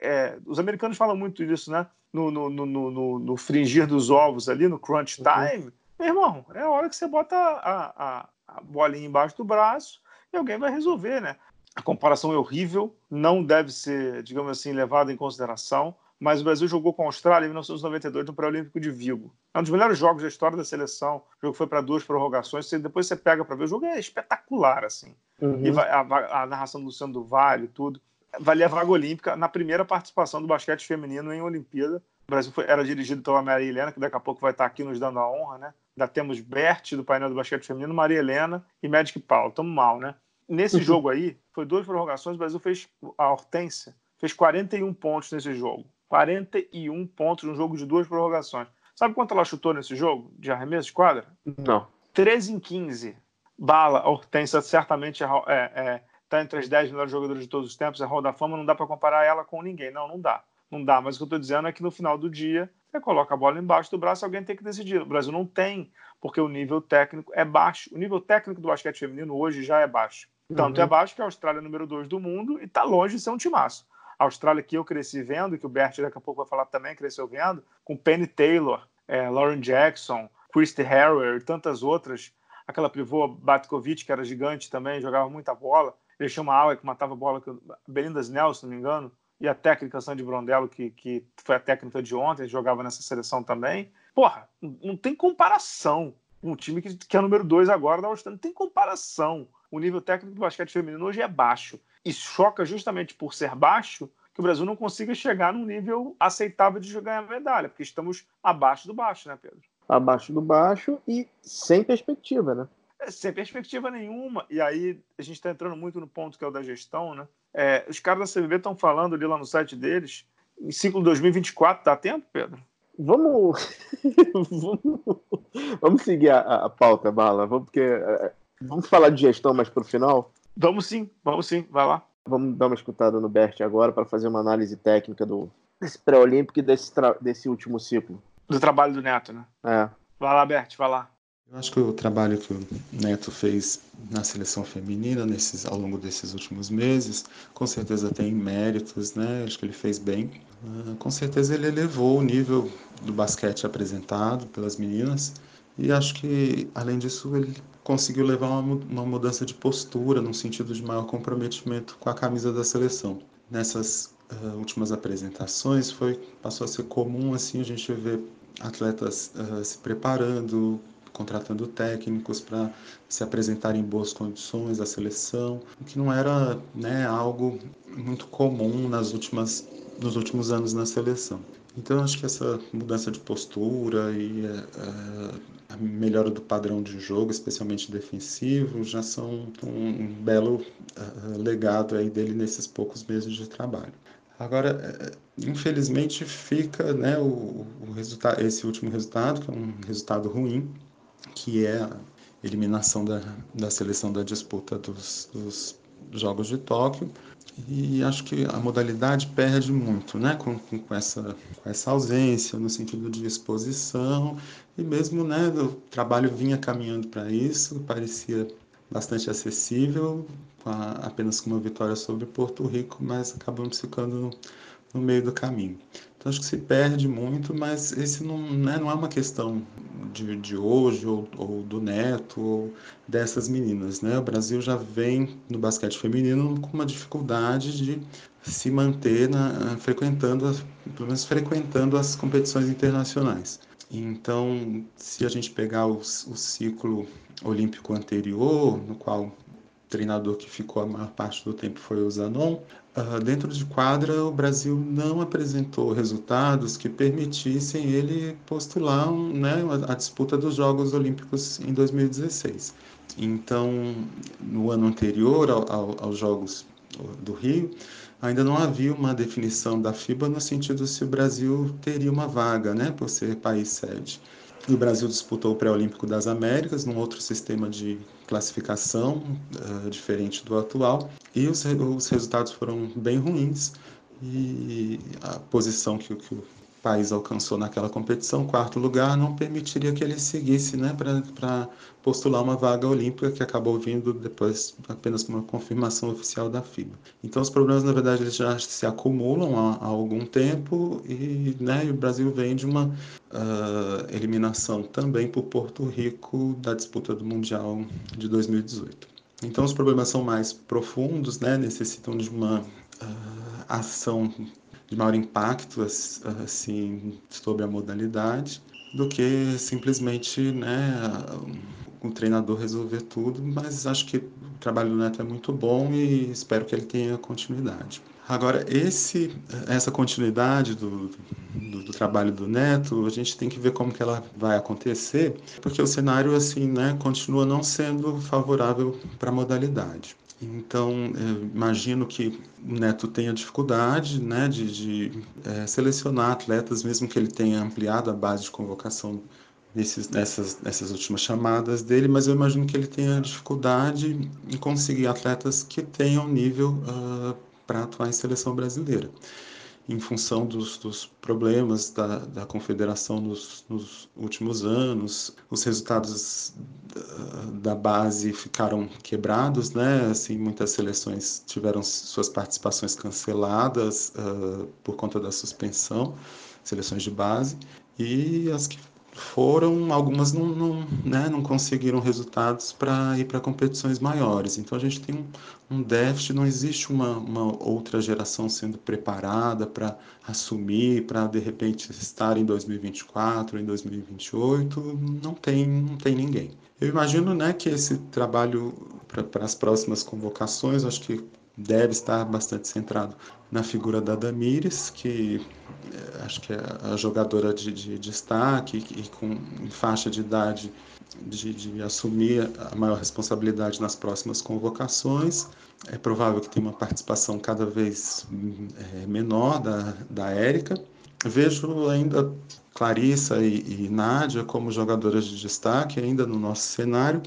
é, os americanos falam muito disso, né? No, no, no, no, no fringir dos ovos ali, no crunch uhum. time. Uhum. Meu irmão, é a hora que você bota a, a, a bolinha embaixo do braço e alguém vai resolver, né? A comparação é horrível, não deve ser, digamos assim, levada em consideração mas o Brasil jogou com a Austrália em 1992 no Pré-Olímpico de Vigo. É um dos melhores jogos da história da seleção. O jogo foi para duas prorrogações. Você, depois você pega para ver, o jogo é espetacular, assim. Uhum. E a, a, a, narração do Luciano do Vale, tudo. Valia a vaga olímpica na primeira participação do basquete feminino em Olimpíada. O Brasil foi, era dirigido pela Maria Helena, que daqui a pouco vai estar aqui nos dando a honra, né? Ainda temos Bert, do painel do basquete feminino, Maria Helena e Magic Paulo. Estamos mal, né? Nesse jogo aí, foi duas prorrogações, o Brasil fez a Hortência, fez 41 pontos nesse jogo. 41 pontos no jogo de duas prorrogações. Sabe quanto ela chutou nesse jogo de arremesso de quadra? Não. 13 em 15. Bala, a Hortência certamente é, é, é, tá entre as 10 melhores jogadoras de todos os tempos, é Hall da Fama, não dá para comparar ela com ninguém. Não, não dá. Não dá, mas o que eu estou dizendo é que no final do dia, você coloca a bola embaixo do braço, alguém tem que decidir. O Brasil não tem, porque o nível técnico é baixo. O nível técnico do basquete feminino hoje já é baixo. Tanto uhum. é baixo que a Austrália é número 2 do mundo e está longe de ser um timaço. A Austrália que eu cresci vendo, que o Bert daqui a pouco vai falar também, cresceu vendo, com Penny Taylor, é, Lauren Jackson, Christy Harrower e tantas outras. Aquela pivô Batkovic, que era gigante também, jogava muita bola. Ele tinha uma ala que matava bola, Belinda Snell, se não me engano, e a técnica Sandy Brondello, que, que foi a técnica de ontem, jogava nessa seleção também. Porra, não tem comparação com um time que, que é o número dois agora da Austrália. Não tem comparação. O nível técnico do basquete feminino hoje é baixo e choca justamente por ser baixo que o Brasil não consiga chegar num nível aceitável de ganhar a medalha, porque estamos abaixo do baixo, né, Pedro? Abaixo do baixo e sem perspectiva, né? É, sem perspectiva nenhuma. E aí a gente está entrando muito no ponto que é o da gestão, né? É, os caras da CBB estão falando ali lá no site deles, em ciclo 2024, dá tempo, Pedro? Vamos, vamos, vamos seguir a, a pauta, Bala, vamos, porque, é, vamos falar de gestão mais para o final? Vamos sim, vamos sim, vai lá. Vamos dar uma escutada no Bert agora para fazer uma análise técnica do, desse pré-olímpico e desse, desse último ciclo. Do trabalho do Neto, né? É. Vai lá, Bert, vai lá. Eu acho que o trabalho que o Neto fez na seleção feminina nesses, ao longo desses últimos meses, com certeza tem méritos, né? Acho que ele fez bem. Uh, com certeza ele elevou o nível do basquete apresentado pelas meninas e acho que, além disso, ele conseguiu levar uma, mudança de postura no sentido de maior comprometimento com a camisa da seleção. Nessas uh, últimas apresentações foi passou a ser comum assim a gente ver atletas uh, se preparando, contratando técnicos para se apresentar em boas condições à seleção, o que não era né, algo muito comum nas últimas, nos últimos anos na seleção. Então, acho que essa mudança de postura e uh, a melhora do padrão de jogo, especialmente defensivo, já são um, belo uh, legado aí dele nesses poucos meses de trabalho. Agora, infelizmente, fica né, o, o resultado, esse último resultado, que é um resultado ruim, que é a eliminação da, da seleção da disputa dos, dos Jogos de Tóquio. E acho que a modalidade perde muito né, com, com, essa, com essa ausência, no sentido de exposição, e mesmo né, o trabalho vinha caminhando para isso, parecia bastante acessível, com a, apenas com uma vitória sobre Porto Rico, mas acabamos ficando no, no meio do caminho. Então acho que se perde muito, mas esse não, né, não é uma questão de, de hoje, ou, ou, do Neto, ou dessas meninas. Né? O Brasil já vem no basquete feminino com uma dificuldade de se manter na, frequentando, pelo menos frequentando as competições internacionais. Então, se a gente pegar o, ciclo olímpico anterior, no qual o treinador que ficou a maior parte do tempo foi o Zanon, dentro de quadra o Brasil não apresentou resultados que permitissem ele postular né, a, a disputa dos Jogos Olímpicos em 2016. Então, no ano anterior ao, ao, aos Jogos do Rio, ainda não havia uma definição da FIBA no sentido se o Brasil teria uma vaga, né, por ser país sede. O Brasil disputou o Pré-Olímpico das Américas, num outro sistema de classificação uh, diferente do atual, e os, os resultados foram bem ruins. E a posição que, que país alcançou naquela competição, quarto lugar, não permitiria que ele seguisse né, para postular uma vaga olímpica que acabou vindo depois apenas uma confirmação oficial da FIBA. Então os problemas, na verdade, eles já se acumulam há, há algum tempo e, né, o Brasil vem de uma uh, eliminação também por Porto Rico da disputa do Mundial de 2018. Então os problemas são mais profundos, né, necessitam de uma uh, ação de maior impacto assim sobre a modalidade do que simplesmente né, o treinador resolver tudo, mas acho que o trabalho do Neto é muito bom e espero que ele tenha continuidade. Agora, esse, essa continuidade do, do, do, trabalho do Neto, a gente tem que ver como que ela vai acontecer, porque o cenário assim, né, continua não sendo favorável para a modalidade. Então, imagino que o Neto tenha dificuldade né, de, de é, selecionar atletas, mesmo que ele tenha ampliado a base de convocação nesses, nessas, nessas últimas chamadas dele, mas eu imagino que ele tenha dificuldade em conseguir atletas que tenham nível uh, para atuar em seleção brasileira em função dos, dos problemas da, da confederação nos, nos, últimos anos, os resultados da, da, base ficaram quebrados, né? Assim, muitas seleções tiveram suas participações canceladas uh, por conta da suspensão, seleções de base, e as que foram, algumas não, não, né, não conseguiram resultados para ir para competições maiores. Então a gente tem um, um déficit, não existe uma, uma outra geração sendo preparada para assumir, para de repente estar em 2024, em 2028, não tem, não tem ninguém. Eu imagino né, que esse trabalho para as próximas convocações, acho que deve estar bastante centrado na figura da Damires, que é, acho que é a jogadora de, de destaque e com faixa de idade de, de, assumir a maior responsabilidade nas próximas convocações. É provável que tenha uma participação cada vez é, menor da, da Érica. Vejo ainda Clarissa e, e Nádia como jogadoras de destaque ainda no nosso cenário,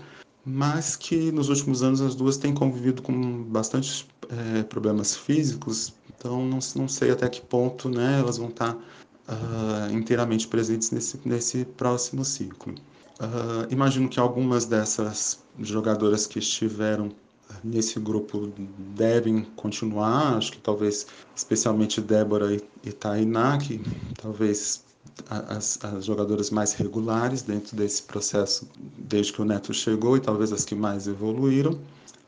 mas que nos últimos anos as duas têm convivido com bastante é, problemas físicos, então não, não sei até que ponto né, elas vão estar uh, inteiramente presentes nesse, nesse próximo ciclo. Uh, imagino que algumas dessas jogadoras que estiveram nesse grupo devem continuar, acho que talvez especialmente Débora e, e Tainá, que talvez as, as, jogadoras mais regulares dentro desse processo desde que o Neto chegou e talvez as que mais evoluíram.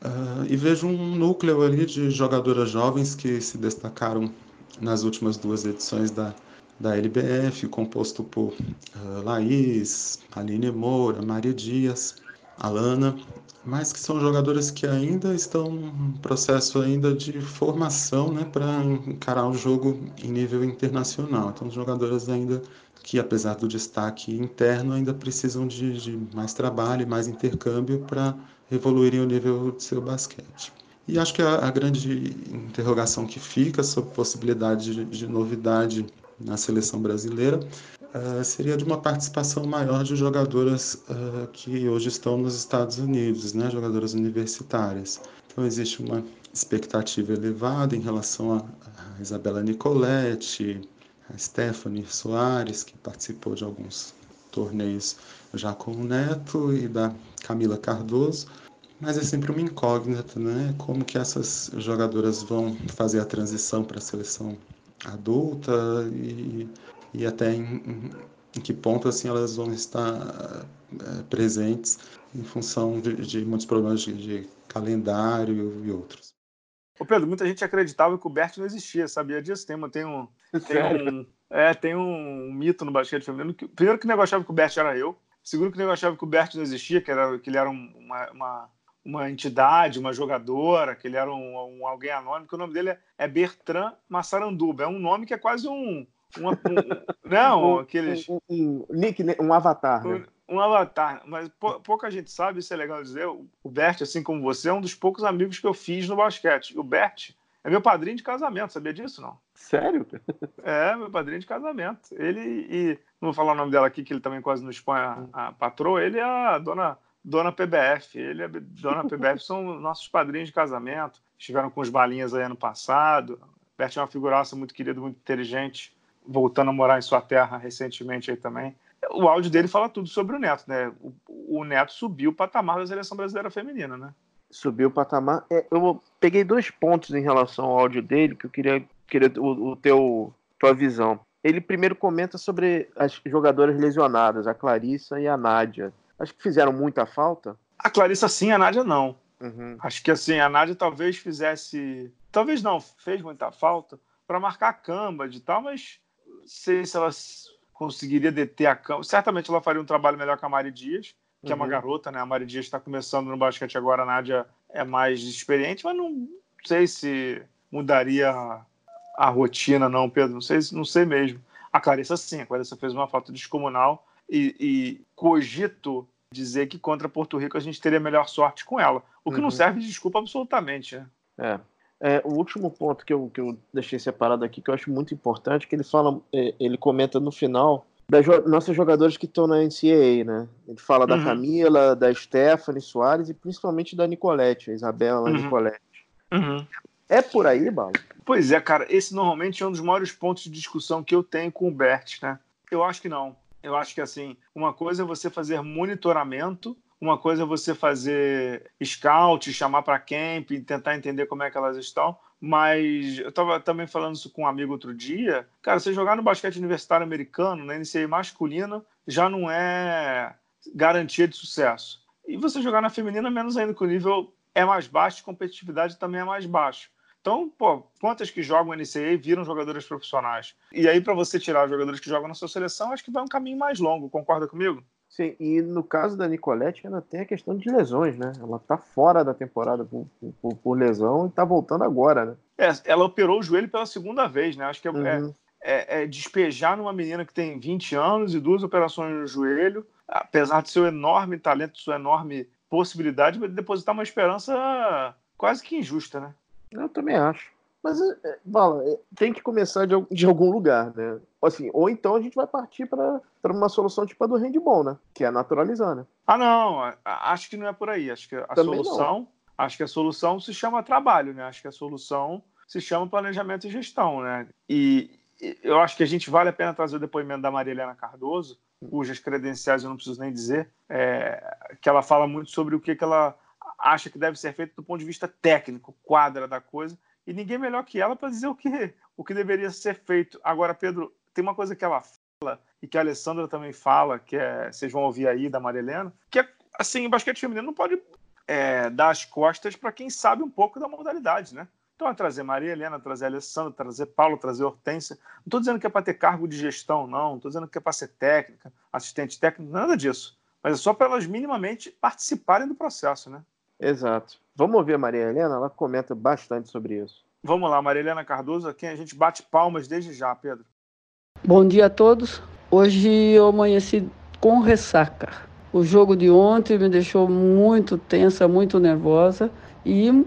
Uh, e vejo um núcleo ali de jogadoras jovens que se destacaram nas últimas duas edições da, da LBF, composto por uh, Laís, Aline Moura, Maria Dias, Alana, mas que são jogadoras que ainda estão em processo ainda de formação né, para encarar o jogo em nível internacional. Então, jogadoras ainda que, apesar do destaque interno, ainda precisam de, de mais trabalho e mais intercâmbio para evoluírem o nível do seu basquete. E acho que a, a grande interrogação que fica sobre possibilidade de, de novidade na seleção brasileira uh, seria de uma participação maior de jogadoras uh, que hoje estão nos Estados Unidos, né, jogadoras universitárias. Então existe uma expectativa elevada em relação a, a Isabela Nicoletti, a Stephanie Soares, que participou de alguns torneios já com o Neto, e da Camila Cardoso, mas é sempre uma incógnita, né? Como que essas jogadoras vão fazer a transição para a seleção adulta e, e até em, em que ponto assim elas vão estar é, presentes em função de, de muitos problemas de, de, calendário e outros. Ô Pedro, muita gente acreditava que o Bert não existia, sabia disso? Tem, uma, tem um, tem um, é, tem um mito no basquete feminino. Que, primeiro que o negócio achava que o Bert era eu. Segundo que o negócio achava que o Bert não existia, que, era, que ele era um, uma, uma, uma, entidade, uma jogadora, que ele era um, um alguém anônimo, que o nome dele é, é Bertrand Massaranduba. É um nome que é quase um, uma, um, não, um, aqueles. Um, um, nick, um avatar. Né? Um, avatar, mas pouca gente sabe, isso é legal dizer. O Bert, assim como você, é um dos poucos amigos que eu fiz no basquete. O Bert é meu padrinho de casamento, sabia disso, não? Sério? É, meu padrinho de casamento. Ele e. Não vou falar o nome dela aqui, que ele também quase não expõe a, a patroa. Ele é a dona, dona PBF. Ele e a dona PBF são nossos padrinhos de casamento. Estiveram com os balinhas aí ano passado. Bert é uma figuraça muito querida, muito inteligente voltando a morar em sua terra recentemente aí também. O áudio dele fala tudo sobre o Neto, né? O, o Neto subiu o patamar da seleção brasileira feminina, né? Subiu o patamar. É, eu peguei dois pontos em relação ao áudio dele que eu queria, queria o, o teu tua visão. Ele primeiro comenta sobre as jogadoras lesionadas, a Clarissa e a Nádia. Acho que fizeram muita falta. A Clarissa sim, a Nádia não. Uhum. Acho que assim, a Nádia talvez fizesse. Talvez não, fez muita falta para marcar a camba de tal, mas sei se ela conseguiria deter a campo. Certamente ela faria um trabalho melhor que a Mari Dias, que uhum. é uma uhum. garota, né? A Mari Dias está começando no basquete agora, a Nádia é mais experiente, mas não sei se mudaria a, a rotina, não, Pedro. Não sei, não sei mesmo. A Clarissa, sim, a Clarissa fez uma falta descomunal e, e cogito dizer que contra Porto Rico a gente teria melhor sorte com ela. O que uhum. não serve de desculpa absolutamente, né? É. É, o último ponto que eu, que eu deixei separado aqui, que eu acho muito importante, que ele fala, é, ele comenta no final das nossas jogadoras que estão na NCAA, né? Ele fala uhum. da Camila, da Stephanie Soares e principalmente da Nicolette, a Isabela uhum. Nicolette. Uhum. É por aí, Bala? Pois é, cara. Esse normalmente é um dos maiores pontos de discussão que eu tenho com o Bert, né? Eu acho que não. Eu acho que, assim, uma coisa é você fazer monitoramento uma coisa é você fazer scout, chamar para camp, tentar entender como é que elas estão. Mas eu estava também falando isso com um amigo outro dia. Cara, você jogar no basquete universitário americano, na NCAA masculina, já não é garantia de sucesso. E você jogar na feminina, menos ainda, que o nível é mais baixo, competitividade também é mais baixa. Então, pô, quantas que jogam NCAA viram jogadoras profissionais? E aí, para você tirar jogadores que jogam na sua seleção, acho que vai um caminho mais longo, concorda comigo? Sim, e no caso da Nicolette, ainda tem a questão de lesões, né? Ela tá fora da temporada por, por, por lesão e tá voltando agora, né? É, ela operou o joelho pela segunda vez, né? Acho que é, uhum. é, é, é, despejar numa menina que tem 20 anos e duas operações no joelho, apesar de seu enorme talento, sua enorme possibilidade, depositar uma esperança quase que injusta, né? Eu também acho. Mas, é, Bala, é, tem que começar de, de, algum lugar, né? Assim, ou então a gente vai partir para uma solução tipo a do handball, né? Que é naturalizar, né? Ah, não. Acho que não é por aí. Acho que a Também solução. Não. Acho que a solução se chama trabalho, né? Acho que a solução se chama planejamento e gestão, né? E eu acho que a gente vale a pena trazer o depoimento da Maria Helena Cardoso, cujas credenciais eu não preciso nem dizer, é, que ela fala muito sobre o que, que ela acha que deve ser feito do ponto de vista técnico, quadra da coisa, e ninguém melhor que ela para dizer o que, o que deveria ser feito. Agora, Pedro, tem uma coisa que ela fala e que a Alessandra também fala, que é, vocês vão ouvir aí da Maria Helena, que é assim, o basquete feminino não pode é, dar as costas para quem sabe um pouco da modalidade, né? Então, é trazer Maria Helena, trazer Alessandra, trazer Paulo, trazer Hortência. Não estou dizendo que é para ter cargo de gestão, não. Não estou dizendo que é para ser técnica, assistente técnico, nada disso. Mas é só para elas minimamente participarem do processo, né? Exato. Vamos ouvir a Maria Helena, ela comenta bastante sobre isso. Vamos lá, Maria Helena Cardoso, a quem a gente bate palmas desde já, Pedro. Bom dia a todos. Hoje eu amanheci com ressaca. O jogo de ontem me deixou muito tensa, muito nervosa e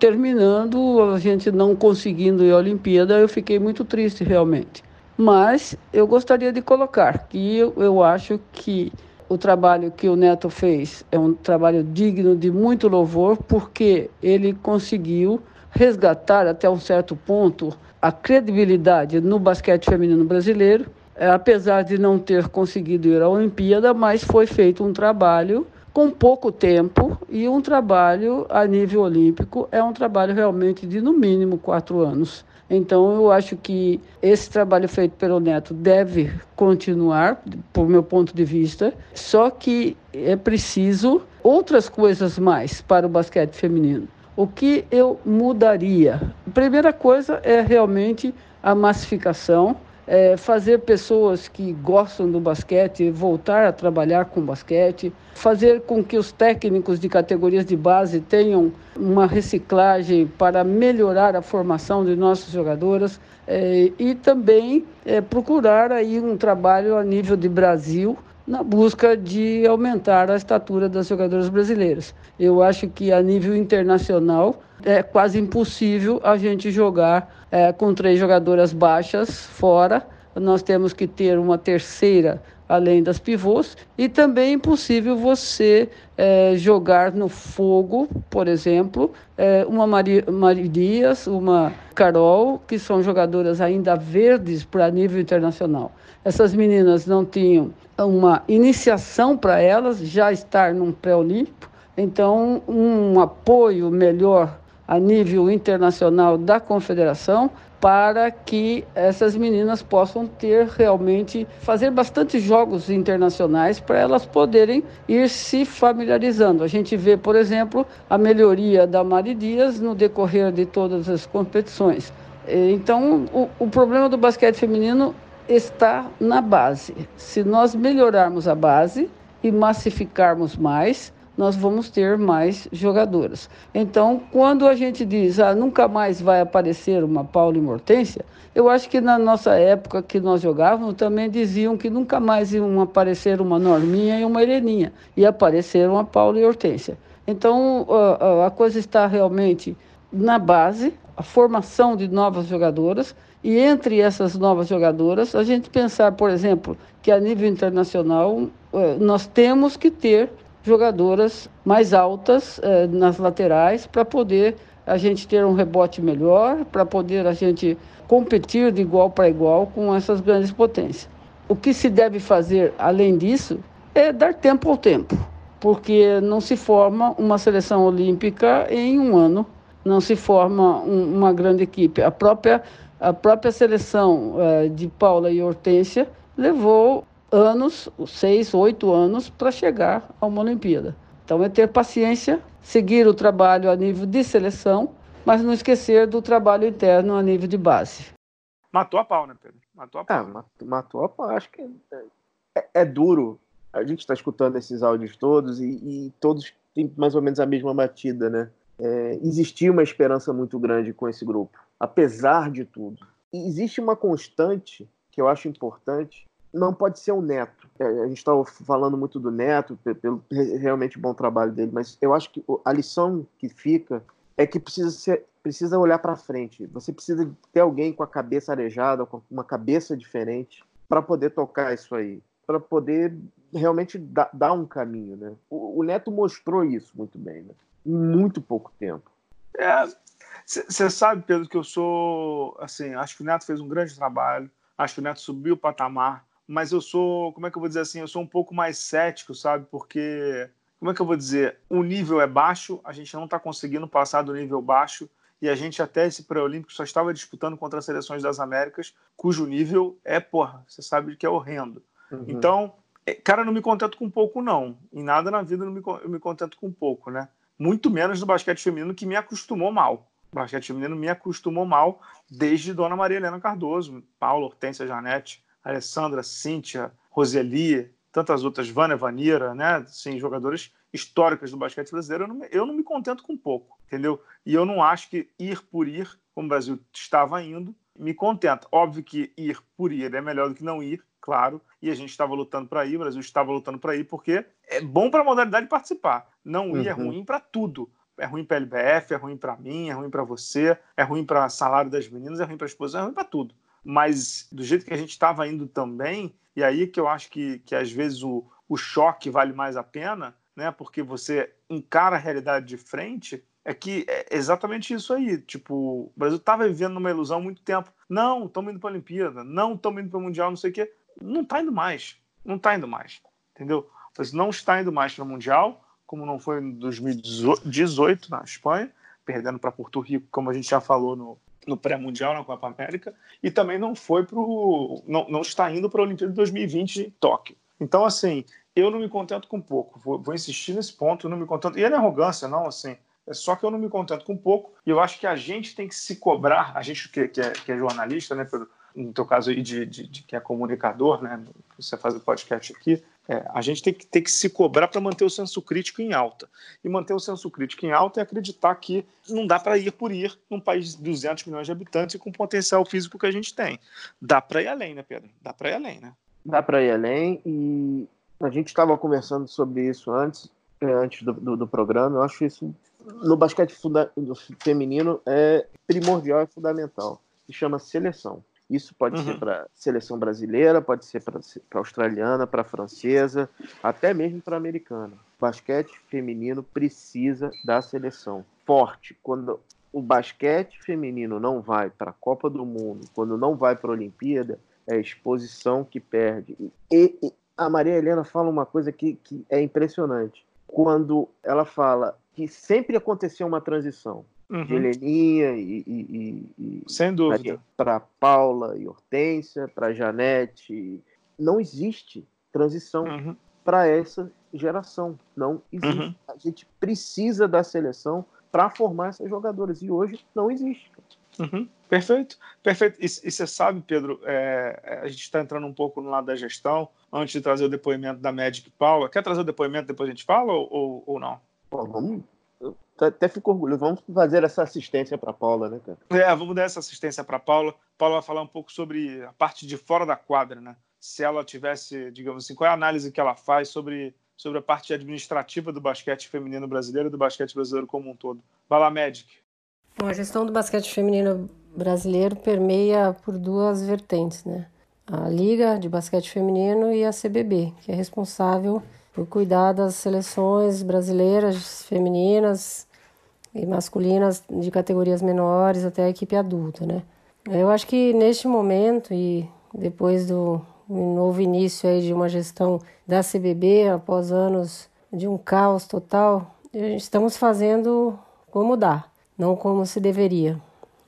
terminando, a gente não conseguindo ir à Olimpíada, eu fiquei muito triste realmente. Mas eu gostaria de colocar que eu, eu acho que o trabalho que o Neto fez é um trabalho digno de muito louvor, porque ele conseguiu resgatar até um certo ponto a credibilidade no basquete feminino brasileiro, é, apesar de não ter conseguido ir à Olimpíada, mas foi feito um trabalho com pouco tempo e um trabalho a nível olímpico é um trabalho realmente de no mínimo quatro anos. Então, eu acho que esse trabalho feito pelo Neto deve continuar, por meu ponto de vista, só que é preciso outras coisas mais para o basquete feminino. O que eu mudaria? A primeira coisa é realmente a massificação é, fazer pessoas que gostam do basquete voltar a trabalhar com basquete, fazer com que os técnicos de categorias de base tenham uma reciclagem para melhorar a formação de nossas jogadoras é, e também é, procurar aí um trabalho a nível de Brasil na busca de aumentar a estatura das jogadoras brasileiras. Eu acho que a nível internacional é quase impossível a gente jogar é, com três jogadoras baixas fora. Nós temos que ter uma terceira além das pivôs, e também é impossível você é, jogar no fogo, por exemplo, é, uma Mari, Mari Dias, uma Carol, que são jogadoras ainda verdes para nível internacional. Essas meninas não tinham uma iniciação para elas, já estar num pré-olímpico, então um apoio melhor a nível internacional da confederação para que essas meninas possam ter realmente fazer bastante jogos internacionais para elas poderem ir se familiarizando. A gente vê, por exemplo, a melhoria da Mari Dias no decorrer de todas as competições. Então, o, o problema do basquete feminino está na base. Se nós melhorarmos a base e massificarmos mais, nós vamos ter mais jogadoras. Então, quando a gente diz, ah, nunca mais vai aparecer uma Paula e Mortência, eu acho que na nossa época que nós jogávamos também diziam que nunca mais iam aparecer uma Norminha e uma Heleninha, ia aparecer uma Paula e Hortência. Então, a coisa está realmente na base, a formação de novas jogadoras, e entre essas novas jogadoras, a gente pensar, por exemplo, que a nível internacional eh, nós temos que ter jogadoras mais altas eh, nas laterais para poder a gente ter um rebote melhor, para poder a gente competir de igual para igual com essas grandes potências. O que se deve fazer além disso é dar tempo ao tempo, porque não se forma uma seleção olímpica em um ano, não se forma um, uma grande equipe. A própria, a própria seleção eh, de Paula e Hortência levou anos, seis, oito anos, para chegar a uma Olimpíada. Então é ter paciência, seguir o trabalho a nível de seleção, mas não esquecer do trabalho interno a nível de base. Matou a pau, né, Pedro? Matou a pau. Ah, matou a pau. Acho que é, é duro. A gente está escutando esses áudios todos e, e, todos têm mais ou menos a mesma batida, né? É, existia uma esperança muito grande com esse grupo, apesar de tudo. E existe uma constante que eu acho importante, não pode ser o Neto. É, a gente estava falando muito do Neto, pelo realmente bom trabalho dele, mas eu acho que a lição que fica é que precisa ser, precisa olhar para frente. Você precisa ter alguém com a cabeça arejada, com uma cabeça diferente, para poder tocar isso aí, para poder realmente dar, dar, um caminho, né? O, o, Neto mostrou isso muito bem, né? Em muito pouco tempo. Você é, sabe, Pedro, que eu sou assim, acho que o Neto fez um grande trabalho, acho que o Neto subiu o patamar mas eu sou, como é que eu vou dizer assim, eu sou um pouco mais cético, sabe? Porque, como é que eu vou dizer? O nível é baixo, a gente não está conseguindo passar do nível baixo, e a gente até esse pré-olímpico só estava disputando contra as seleções das Américas, cujo nível é, porra, você sabe que é horrendo. Uhum. Então, é, cara, eu não me contento com pouco, não. Em nada na vida eu, me, eu me contento com pouco, né? Muito menos no basquete feminino, que me acostumou mal. O basquete feminino me acostumou mal desde Dona Maria Helena Cardoso, Paulo, Hortência Janete, Alessandra, Cíntia, Roseli, tantas outras, Vânia, Vanira, né? Sim, jogadoras históricas do basquete brasileiro, eu não, eu não me contento com pouco, entendeu? E eu não acho que ir por ir, como o Brasil estava indo, me contenta. Óbvio que ir por ir é melhor do que não ir, claro, e a gente estava lutando para ir, o Brasil estava lutando para ir, porque é bom para a modalidade participar. Não ir é uhum. é ruim para tudo. É ruim para a LBF, é ruim para mim, é ruim para você, é ruim para salário das meninas, é ruim para a esposa, é ruim para tudo mas do jeito que a gente estava indo também, e aí que eu acho que, que às vezes o, o choque vale mais a pena, né? Porque você encara a realidade de frente, é que é exatamente isso aí. Tipo, o Brasil estava vivendo numa ilusão há muito tempo. Não, estamos indo para a Olimpíada, não estamos indo para o Mundial, não sei o quê. Não está indo mais. Não está indo mais. Entendeu? Brasil não está indo mais para o Mundial, como não foi em 2018 na Espanha, perdendo para Porto Rico, como a gente já falou no, no pré-mundial na Copa América, e também não foi pro, não, não está indo para a Olimpíada de 2020 em Tóquio. Então, assim, eu não me contento com pouco. Vou, vou insistir nesse ponto, não me contento. E é arrogância, não, assim. É só que eu não me contento com pouco. E eu acho que a gente tem que se cobrar, a gente que, que, é, que é, jornalista, né, no teu caso aí de, de, de, que é comunicador, né, você faz o podcast aqui, é, a gente tem que, tem que se cobrar para manter o senso crítico em alta. E manter o senso crítico em alta é acreditar que não dá para ir por ir num país de 200 milhões de habitantes e com o potencial físico que a gente tem. Dá para ir além, né, Pedro? Dá para ir além, né? Dá para ir além e a gente estava conversando sobre isso antes, é, antes do, do, do, programa. Eu acho isso no basquete feminino é primordial e fundamental. Se chama seleção. Isso pode uhum. ser para seleção brasileira, pode ser para australiana, para francesa, até mesmo para americana. O basquete feminino precisa da seleção forte. Quando o basquete feminino não vai para a Copa do Mundo, quando não vai para a Olimpíada, é a exposição que perde. E, e, a Maria Helena fala uma coisa que, que é impressionante. Quando ela fala que sempre aconteceu uma transição uhum. de Heleninha e, e, e sem dúvida para Paula e Hortência, para Janete, não existe transição uhum. para essa geração, não existe. Uhum. A gente precisa da seleção para formar essas jogadoras e hoje não existe. Uhum. Perfeito, perfeito. E, e, você sabe, Pedro, é, é a gente está entrando um pouco no lado da gestão, antes de trazer o depoimento da Magic Paula. Quer trazer o depoimento depois a gente fala ou, ou, ou não? Pô, vamos, até fico orgulhoso. Vamos fazer essa assistência para Paula, né, cara? É, vamos dar essa assistência para Paula. Paula vai falar um pouco sobre a parte de fora da quadra, né? Se ela tivesse, digamos assim, qual é a análise que ela faz sobre, sobre a parte administrativa do basquete feminino brasileiro e do basquete brasileiro como um todo. Vai lá, Magic. Bom, a gestão do basquete feminino brasileiro permeia por duas vertentes, né? A Liga de Basquete Feminino e a CBB, que é responsável por cuidar das seleções brasileiras femininas e masculinas de categorias menores até a equipe adulta, né? Eu acho que neste momento e depois do novo início aí de uma gestão da CBB após anos de um caos total, estamos fazendo como dá, não como se deveria.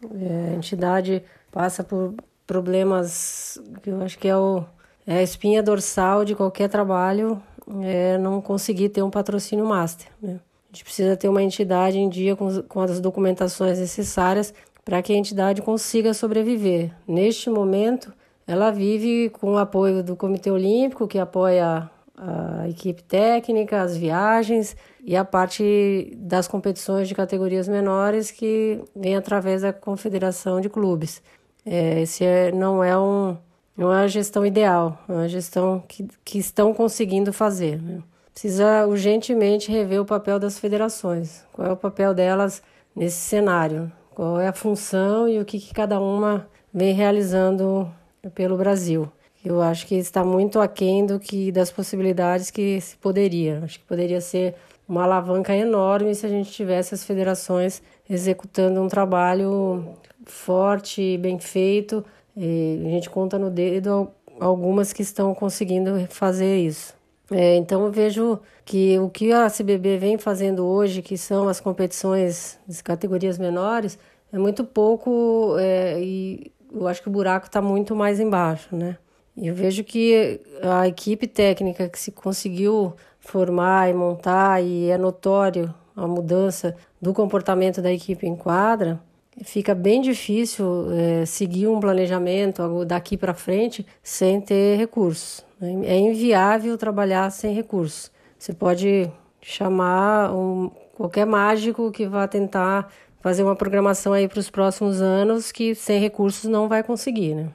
É, a entidade passa por problemas que eu acho que é, o, é a espinha dorsal de qualquer trabalho, é não conseguir ter um patrocínio master. Né? A gente precisa ter uma entidade em dia com, com as documentações necessárias para que a entidade consiga sobreviver. Neste momento, ela vive com o apoio do Comitê Olímpico, que apoia a equipe técnica, as viagens e a parte das competições de categorias menores que vem através da Confederação de Clubes. É, esse é, não é um não é a gestão ideal, é uma gestão que, que estão conseguindo fazer. Né? precisa urgentemente rever o papel das federações. Qual é o papel delas nesse cenário? Qual é a função e o que, que cada uma vem realizando pelo Brasil? Eu acho que está muito aquém do que das possibilidades que se poderia. Acho que poderia ser uma alavanca enorme se a gente tivesse as federações executando um trabalho forte, bem feito. E a gente conta no dedo algumas que estão conseguindo fazer isso. É, então eu vejo que o que a CBB vem fazendo hoje, que são as competições de categorias menores, é muito pouco é, e eu acho que o buraco está muito mais embaixo, né? Eu vejo que a equipe técnica que se conseguiu formar e montar e é notório a mudança do comportamento da equipe em quadra, fica bem difícil é, seguir um planejamento daqui para frente sem ter recursos. É inviável trabalhar sem recursos. Você pode chamar um, qualquer mágico que vá tentar fazer uma programação aí para os próximos anos que sem recursos não vai conseguir, né?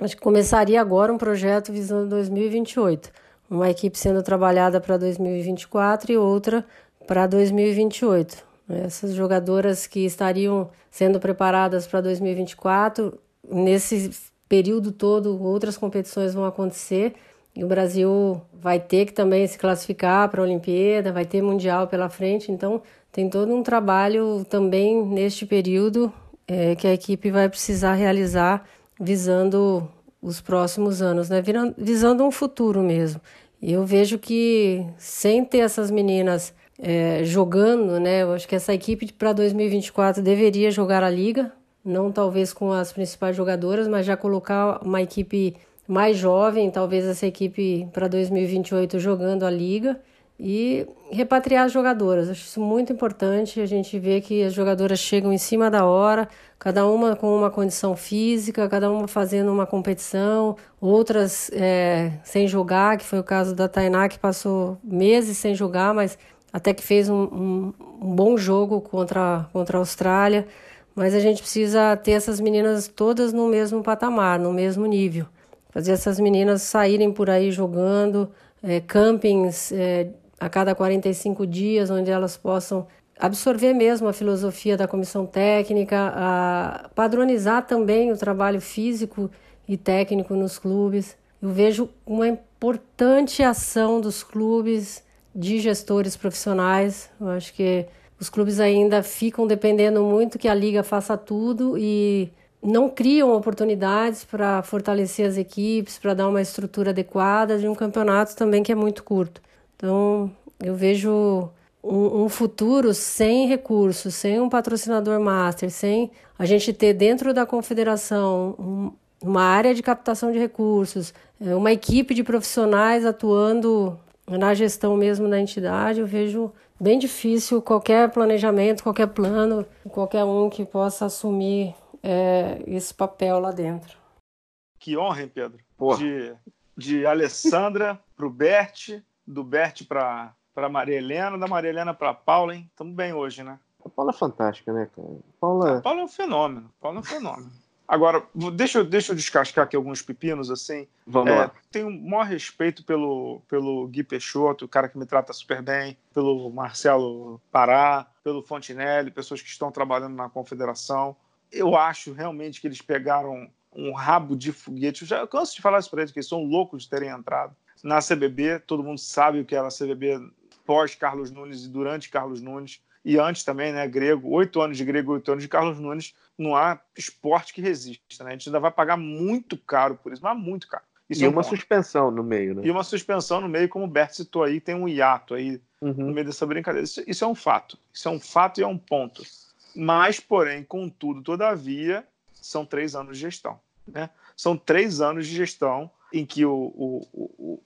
Acho que começaria agora um projeto visando 2028, uma equipe sendo trabalhada para 2024 e outra para 2028. Essas jogadoras que estariam sendo preparadas para 2024, nesse período todo, outras competições vão acontecer e o Brasil vai ter que também se classificar para a Olimpíada, vai ter Mundial pela frente, então tem todo um trabalho também neste período é, que a equipe vai precisar realizar visando os próximos anos, né? visando um futuro mesmo. Eu vejo que sem ter essas meninas é, jogando, né? Eu acho que essa equipe para 2024 deveria jogar a liga, não talvez com as principais jogadoras, mas já colocar uma equipe mais jovem, talvez essa equipe para 2028 jogando a liga e repatriar as jogadoras. Acho isso muito importante. A gente vê que as jogadoras chegam em cima da hora, cada uma com uma condição física, cada uma fazendo uma competição, outras é, sem jogar, que foi o caso da Tainá, que passou meses sem jogar, mas até que fez um, um, um bom jogo contra, contra a Austrália. Mas a gente precisa ter essas meninas todas no mesmo patamar, no mesmo nível. Fazer essas meninas saírem por aí jogando, é, campings é, a cada 45 dias, onde elas possam absorver mesmo a filosofia da comissão técnica, a padronizar também o trabalho físico e técnico nos clubes. Eu vejo uma importante ação dos clubes, de gestores profissionais. Eu acho que os clubes ainda ficam dependendo muito que a liga faça tudo e não criam oportunidades para fortalecer as equipes, para dar uma estrutura adequada de um campeonato também que é muito curto. Então, eu vejo um, um, futuro sem recursos, sem um patrocinador master, sem a gente ter dentro da confederação um, uma área de captação de recursos, é, uma equipe de profissionais atuando na gestão mesmo da entidade, eu vejo bem difícil qualquer planejamento, qualquer plano, qualquer um que possa assumir é, esse papel lá dentro. Que honra, hein, Pedro? Porra. De, de Alessandra para o Bert, do Bert para Maria Helena, da Maria Helena para Paula, hein? Estamos bem hoje, né? A Paula é fantástica, né, cara? Paula... A Paula é um fenômeno. A Paula é um fenômeno. Agora, deixa, deixa eu descascar aqui alguns pepinos, assim. Vamos é, lá. Tenho o maior respeito pelo, pelo Gui Peixoto, o cara que me trata super bem, pelo Marcelo Pará, pelo Fontinelli, pessoas que estão trabalhando na confederação. Eu acho realmente que eles pegaram um rabo de foguete. Eu já canso de falar isso para eles, que eles são loucos de terem entrado na CBB. Todo mundo sabe o que era a CBB pós Carlos Nunes e durante Carlos Nunes. E antes também, né? Grego, oito anos de Grego, oito anos de Carlos Nunes. Não há esporte que resista, né? A gente ainda vai pagar muito caro por isso, mas muito caro. Isso e é um uma ponto. suspensão no meio, né? E uma suspensão no meio, como o Bert citou aí, tem um hiato aí uhum. no meio dessa brincadeira. Isso, isso, é um fato. Isso é um fato e é um ponto. Mas, porém, contudo, todavia, são três anos de gestão. Né? São três anos de gestão em que o, o,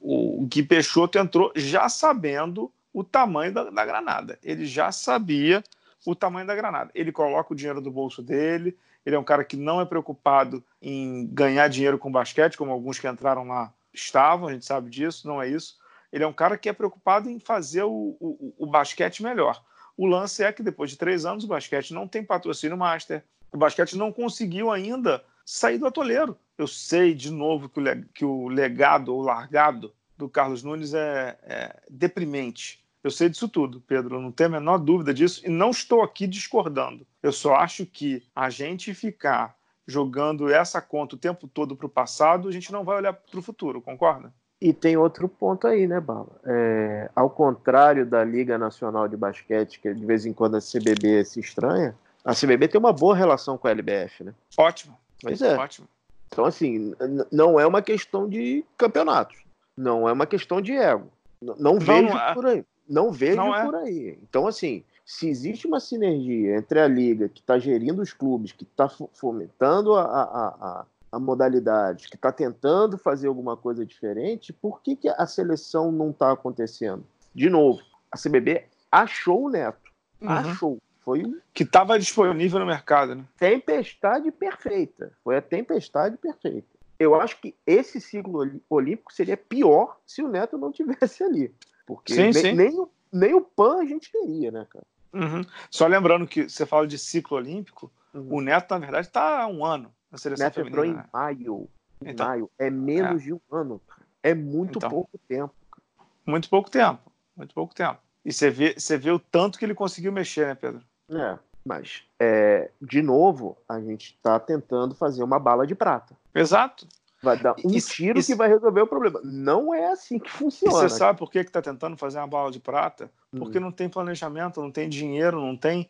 o, o Gui Peixoto entrou já sabendo o tamanho da, da granada. Ele já sabia o tamanho da granada. Ele coloca o dinheiro do bolso dele, ele é um cara que não é preocupado em ganhar dinheiro com basquete, como alguns que entraram lá estavam, a gente sabe disso, não é isso. Ele é um cara que é preocupado em fazer o, o, o basquete melhor. O lance é que depois de três anos o basquete não tem patrocínio master, o basquete não conseguiu ainda sair do atoleiro. Eu sei, de novo, que o, que o legado ou largado do Carlos Nunes é, é deprimente. Eu sei disso tudo, Pedro, não tenho a menor dúvida disso e não estou aqui discordando. Eu só acho que a gente ficar jogando essa conta o tempo todo para o passado, a gente não vai olhar para o futuro, concorda? E tem outro ponto aí, né, Bala? É, ao contrário da Liga Nacional de Basquete, que de vez em quando a CBB se estranha, a CBB tem uma boa relação com a LBF, né? Ótimo. Pois é. Ótimo. Então, assim, não é uma questão de campeonatos. Não é uma questão de ego. Não, não vejo não é. por aí. Não vejo não é. por aí. Então, assim, se existe uma sinergia entre a liga que está gerindo os clubes, que está fomentando a, a, a, a modalidade, que está tentando fazer alguma coisa diferente, por que, que a seleção não está acontecendo? De novo, a CBB achou o Neto. Uhum. Achou. Foi um... Que estava disponível no mercado, né? Tempestade perfeita. Foi a tempestade perfeita. Eu acho que esse ciclo olímpico seria pior se o Neto não tivesse ali. Porque sim, nem, sim. Nem, o, nem o PAN a gente teria, né, cara? Uhum. Só lembrando que você fala de ciclo olímpico, uhum. o Neto, na verdade, está há um ano na seleção Neto feminina. entrou em né? maio. Em então, maio. É menos é. de um ano. É muito então, pouco tempo. Cara. Muito pouco tempo. Muito pouco tempo. E você vê, você vê o tanto que ele conseguiu mexer, né, Pedro? É, mas, é, de novo, a gente está tentando fazer uma bala de prata. Exato. Vai dar um isso, tiro isso... que vai resolver o problema. Não é assim que funciona. Você sabe por que está tentando fazer uma bala de prata? Porque hum. não tem planejamento, não tem dinheiro, não tem.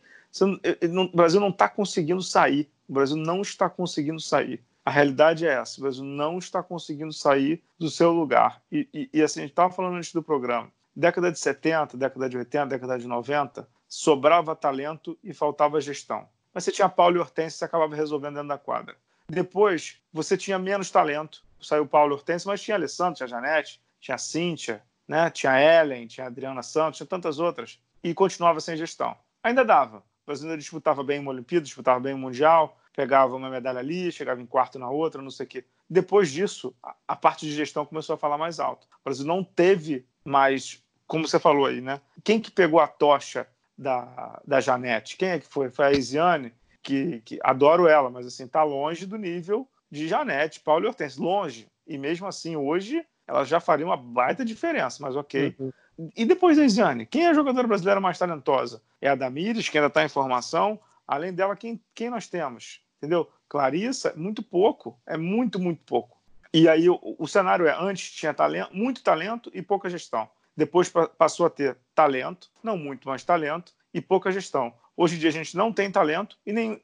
Não, o Brasil não está conseguindo sair. O Brasil não está conseguindo sair. A realidade é essa: o Brasil não está conseguindo sair do seu lugar. E, e, e assim, a gente estava falando antes do programa. década de 70, década de 80, década de 90, sobrava talento e faltava gestão. Mas você tinha Paulo e Hortência, você acabava resolvendo dentro da quadra. Depois, você tinha menos talento, saiu Paulo e Hortência, mas tinha Alessandro, tinha Janete, tinha Cíntia, né? tinha Ellen, tinha Adriana Santos, tinha tantas outras, e continuava sem gestão. Ainda dava. O Brasil ainda disputava bem uma Olimpíada, disputava bem o Mundial, pegava uma medalha ali, chegava em quarto na outra, não sei o quê. Depois disso, a, a parte de gestão começou a falar mais alto. O Brasil não teve mais, como você falou aí, né? Quem que pegou a tocha da, da Janete? Quem é que foi? Foi a Isiane, que, que adoro ela, mas assim, tá longe do nível de Janete, Paulo e Hortense, longe. E mesmo assim, hoje, ela já faria uma baita diferença, mas ok. Uhum. E depois da Isiane, quem é a jogadora brasileira mais talentosa? É a Damires, que ainda está em formação. Além dela, quem, quem nós temos? Entendeu? Clarissa, muito pouco. É muito, muito pouco. E aí o, o cenário é: antes tinha talento, muito talento e pouca gestão. Depois passou a ter talento, não muito, mas talento, e pouca gestão. Hoje em dia a gente não tem talento e nem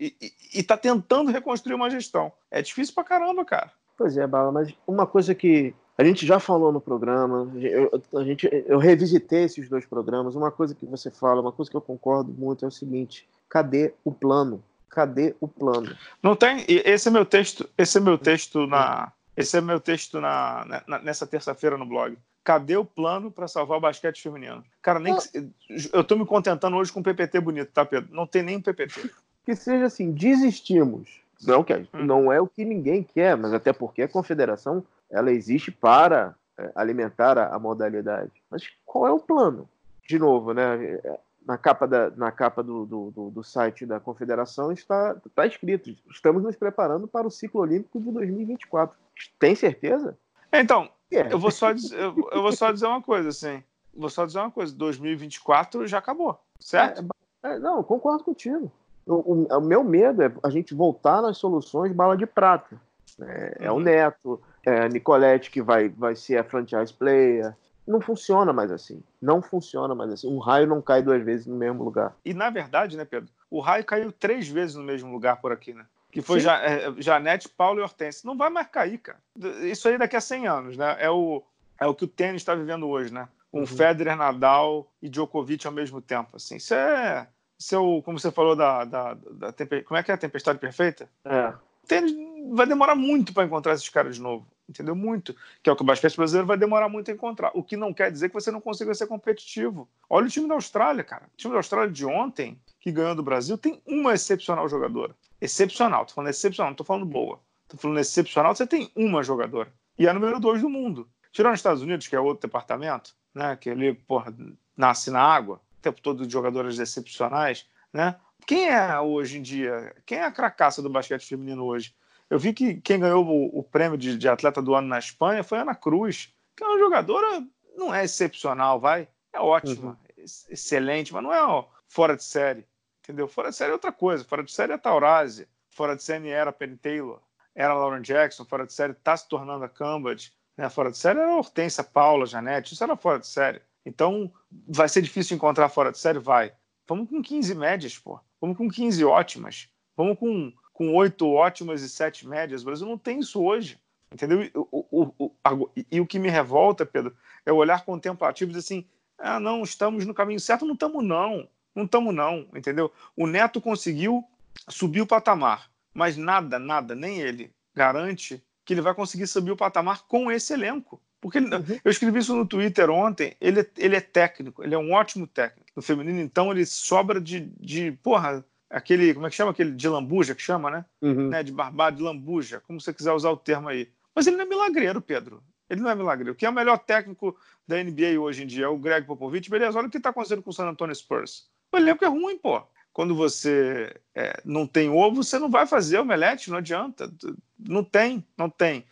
está tentando reconstruir uma gestão. É difícil pra caramba, cara. Pois é, Bala, mas uma coisa que a gente já falou no programa, eu, a gente, eu revisitei esses dois programas. Uma coisa que você fala, uma coisa que eu concordo muito é o seguinte: cadê o plano? Cadê o plano? Não tem. Esse é meu texto. Esse é meu texto na. Esse é meu texto na, na nessa terça-feira no blog. Cadê o plano para salvar o basquete feminino? Cara, nem que, eu tô me contentando hoje com um PPT bonito, tá, Pedro? Não tem nem um PPT. Que seja assim, desistimos. Não, quer, hum. não é o que ninguém quer, mas até porque a confederação ela existe para é, alimentar a, a, modalidade. Mas qual é o plano? De novo, né? Na capa, da, na capa do, do, do site da confederação está, está escrito: estamos nos preparando para o ciclo olímpico de 2024. Tem certeza? Então, é. eu, vou só dizer, eu, eu, vou só dizer uma coisa, assim. Vou só dizer uma coisa: 2024 já acabou, certo? É, é, não, concordo contigo. O, o, o, meu medo é a gente voltar nas soluções bala de prata. É, uhum. é o uhum. Neto, é, Nicolette que vai, vai ser a franchise player. Não funciona mais assim. Não funciona mais assim. Um raio não cai duas vezes no mesmo lugar. E na verdade, né, Pedro? O raio caiu três vezes no mesmo lugar por aqui, né? Que foi ja, é, Janete, Paulo e Hortense. Não vai mais cair, cara. Isso aí daqui a 100 anos, né? É o, é o que o tênis está vivendo hoje, né? Um uhum. Federer, Nadal e Djokovic ao mesmo tempo. Assim, isso é, isso é o, como você falou da, da, da, da como é que é a tempestade perfeita? É. O tênis vai demorar muito para encontrar esses caras de novo, entendeu? Muito. Que é o que o basquete brasileiro vai demorar muito a encontrar. O que não quer dizer que você não consiga ser competitivo. Olha o time da Austrália, cara. O time da Austrália de ontem, que ganhou do Brasil, tem uma excepcional jogadora. Excepcional. Tô falando excepcional, não tô falando boa. Tô falando excepcional, você tem uma jogadora. E é a número dois do mundo. Tirando os Estados Unidos, que é outro departamento, né? Que ali, porra, nasce na água, o tempo todo de jogadoras excepcionais, né? Quem é hoje em dia? Quem é a cracaça do basquete feminino hoje? Eu vi que quem ganhou o, o prêmio de, de, atleta do ano na Espanha foi Ana Cruz, que é uma jogadora, não é excepcional, vai, é ótima, uhum. excelente, mas não é ó, fora de série, entendeu? Fora de série é outra coisa, fora de série é Taurasi, fora de série era Penny Taylor, era Lauren Jackson, fora de série está se tornando a Cambridge, né? fora de série era Hortência, Paula, Janete, isso era fora de série. Então, vai ser difícil encontrar fora de série? Vai. Vamos com 15 médias, pô. Vamos com 15 ótimas. Vamos com com oito ótimas e sete médias. O Brasil não tem isso hoje. Entendeu? E o, o, o, e o que me revolta, Pedro, é o olhar contemplativo e dizer assim: ah, não, estamos no caminho certo. Não estamos, não. Não estamos, não. Entendeu? O Neto conseguiu subir o patamar, mas nada, nada, nem ele garante que ele vai conseguir subir o patamar com esse elenco. Porque ele, uhum. eu escrevi isso no Twitter ontem. Ele, ele é técnico, ele é um ótimo técnico. No feminino, então, ele sobra de, de porra, aquele, como é que chama aquele de lambuja que chama, né? Uhum. né? De barbado, de lambuja, como você quiser usar o termo aí. Mas ele não é milagreiro, Pedro. Ele não é milagreiro. Quem é o melhor técnico da NBA hoje em dia? É o Greg Popovich. Beleza, olha o que está acontecendo com o San Antonio Spurs. O elenco é ruim, pô. Quando você é, não tem ovo, você não vai fazer omelete, não adianta. Não tem, não tem.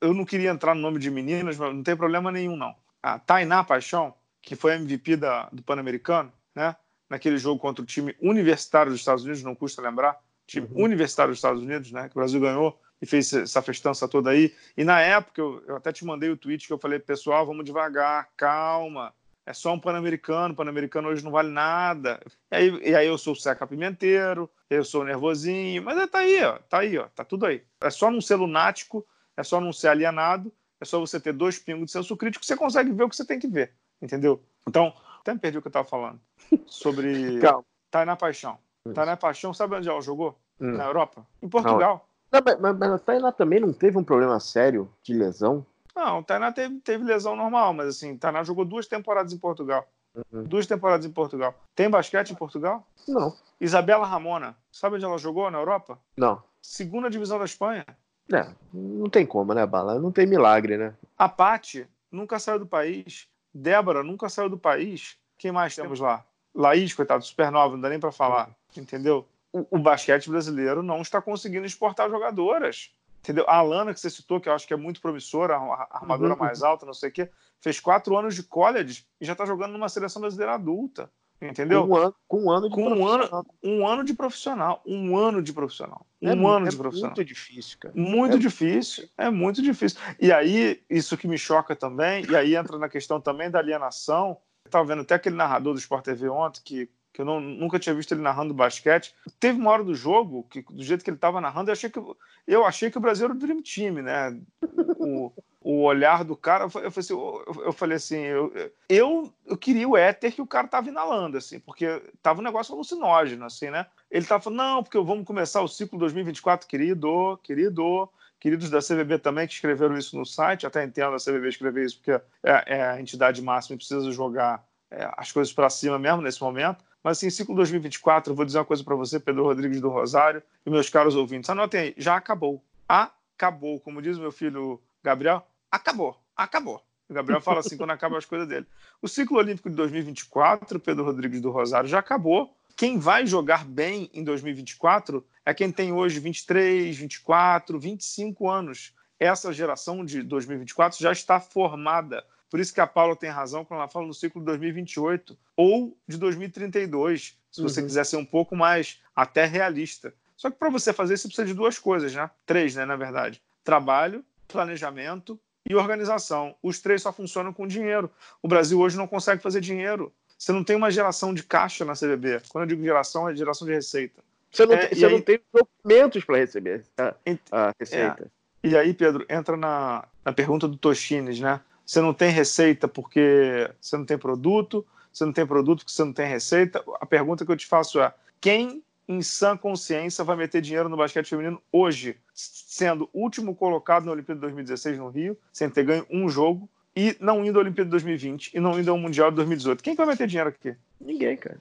Eu não queria entrar no nome de meninas, mas não tem problema nenhum, não. A Tainá Paixão, que foi MVP da, do Pan-Americano, né? naquele jogo contra o time universitário dos Estados Unidos, não custa lembrar, time uhum. universitário dos Estados Unidos, né, que o Brasil ganhou e fez essa festança toda aí. E na época, eu, eu até te mandei o tweet que eu falei, pessoal, vamos devagar, calma, é só um Pan-Americano, Pan-Americano hoje não vale nada. E aí, e aí eu sou o Seca Pimenteiro, eu sou nervosinho, mas é, tá aí, ó, tá aí, ó, tá tudo aí. É só não ser lunático, é só não ser alienado, é só você ter dois pingos de senso crítico, você consegue ver o que você tem que ver, entendeu? Então, até me perdi o que eu estava falando. Sobre Calma. Tainá Paixão. Isso. Tainá Paixão, sabe onde ela jogou? Hum. Na Europa? Em Portugal. Não, mas, mas, mas a Tainá também não teve um problema sério de lesão? Não, o Tainá teve, teve lesão normal, mas assim, Tainá jogou duas temporadas em Portugal. Uhum. Duas temporadas em Portugal. Tem basquete em Portugal? Não. Isabela Ramona, sabe onde ela jogou na Europa? Não. Segunda divisão da Espanha. É, não tem como, né, Bala? Não tem milagre, né? A Pati nunca saiu do país. Débora nunca saiu do país. Quem mais temos lá? Laís, coitado, supernova, não dá nem pra falar. Entendeu? O, o basquete brasileiro não está conseguindo exportar jogadoras. Entendeu? A Alana, que você citou, que eu acho que é muito promissora, a a armadora Uhum. mais alta, não sei o quê, fez quatro anos de college e já está jogando numa seleção brasileira adulta. Entendeu? Com um ano, com um ano de Com um profissional. Um ano de profissional. Um ano de profissional. Um É ano é de profissional. muito difícil, cara. Muito É- difícil, é muito difícil. E aí, isso que me choca também, e aí entra na questão também da alienação. Eu estava vendo até aquele narrador do Sport TV ontem, que, que eu não- nunca tinha visto ele narrando basquete. Teve uma hora do jogo, que do jeito que ele estava narrando, eu achei, que, eu achei que o Brasil era o Dream Team, né? O, o olhar do cara, eu, fa- eu falei assim, eu, eu falei assim, eu, eu, eu queria o éter que o cara estava inalando, assim, porque tava um negócio alucinógeno, assim, né? Ele tava falando, não, porque vamos começar o ciclo 2024, querido, querido, queridos da CVB também que escreveram isso no site, até entendo a CVB escrever isso, porque é, é a entidade máxima e precisa jogar é, as coisas para cima mesmo nesse momento. Mas assim, ciclo 2024, eu vou dizer uma coisa para você, Pedro Rodrigues do Rosário, e meus caros ouvintes, anotem aí, já acabou. Acabou, como diz meu filho Gabriel, acabou, acabou. O Gabriel fala assim quando acaba as coisas dele. O ciclo olímpico de 2024, Pedro Rodrigues do Rosário, já acabou. Quem vai jogar bem em 2024 é quem tem hoje 23, 24, 25 anos. Essa geração de 2024 já está formada. Por isso que a Paula tem razão quando ela fala no ciclo de 2028 ou de 2032, se você Uhum. quiser ser um pouco mais até realista. Só que para você fazer isso, você precisa de duas coisas, né? Três, né, na verdade. Trabalho, planejamento e organização. Os três só funcionam com dinheiro. O Brasil hoje não consegue fazer dinheiro. Você não tem uma geração de caixa na CBB. Quando eu digo geração, é geração de receita. Você não, É, tem, você aí- não tem documentos para receber a, a receita. E aí, Pedro, entra na, na pergunta do Toshines, né? Você não tem receita porque você não tem produto, você não tem produto porque você não tem receita. A pergunta que eu te faço é: quem em sã consciência vai meter dinheiro no basquete feminino hoje, sendo último colocado na Olimpíada de 2016 no Rio, sem ter ganho um jogo, e não indo à Olimpíada de 2020 e não indo ao Mundial de 2018? Quem que vai meter dinheiro aqui? Ninguém, cara.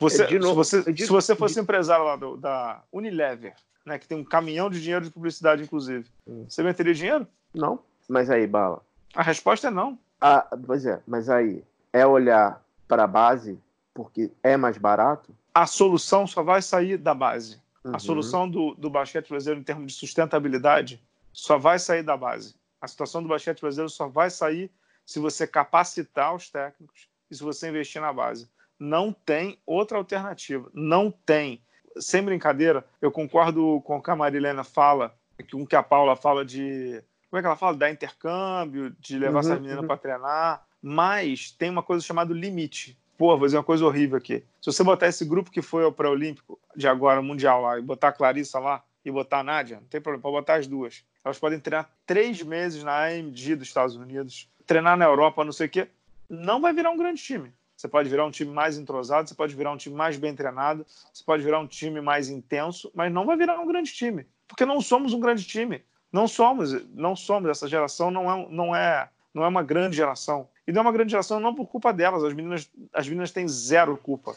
Você, É, de novo, se, você, é de- se você fosse empresário lá do- da Unilever, né, que tem um caminhão de dinheiro de publicidade, inclusive, Hum. você meteria dinheiro? Não. Mas aí, Bala. A resposta é não. Ah, pois é, mas aí é olhar para a base porque é mais barato? A solução só vai sair da base. Uhum. A solução do, do basquete brasileiro em termos de sustentabilidade só vai sair da base. A situação do basquete brasileiro só vai sair se você capacitar os técnicos e se você investir na base. Não tem outra alternativa. Não tem. Sem brincadeira, eu concordo com o que a Marilena fala, com o que a Paula fala de. Como é que ela fala? Dar intercâmbio, de levar Uhum, essas meninas uhum. para treinar. Mas tem uma coisa chamada limite. Pô, vou dizer uma coisa horrível aqui. Se você botar esse grupo que foi ao pré-olímpico de agora, mundial lá, e botar a Clarissa lá e botar a Nádia, não tem problema, pode botar as duas. Elas podem treinar três meses na AMG dos Estados Unidos, treinar na Europa, não sei o quê. Não vai virar um grande time. Você pode virar um time mais entrosado, você pode virar um time mais bem treinado, você pode virar um time mais intenso, mas não vai virar um grande time. Porque não somos um grande time. Não somos, não somos. Essa geração não é, não é, não é uma grande geração. E não é uma grande geração não por culpa delas. As meninas, as meninas têm zero culpa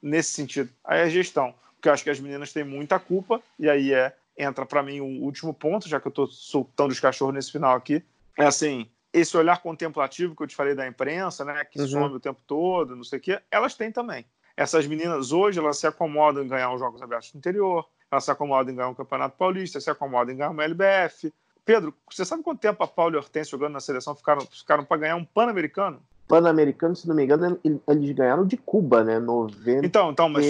nesse sentido. Aí é a gestão. Porque eu acho que as meninas têm muita culpa, e aí é entra para mim o último ponto, já que eu estou soltando os cachorros nesse final aqui. É assim, esse olhar contemplativo que eu te falei da imprensa, né, que Uhum. some o tempo todo, não sei o quê, elas têm também. Essas meninas hoje, elas se acomodam em ganhar os Jogos Abertos do Interior, elas se acomodam em ganhar um Campeonato Paulista, se acomodam em ganhar uma LBF. Pedro, você sabe quanto tempo a Paula e a Hortense jogando na seleção ficaram, ficaram para ganhar um Pan-Americano? Pan-Americano, se não me engano, ele- eles ganharam de Cuba, né? 93, Então, então, mas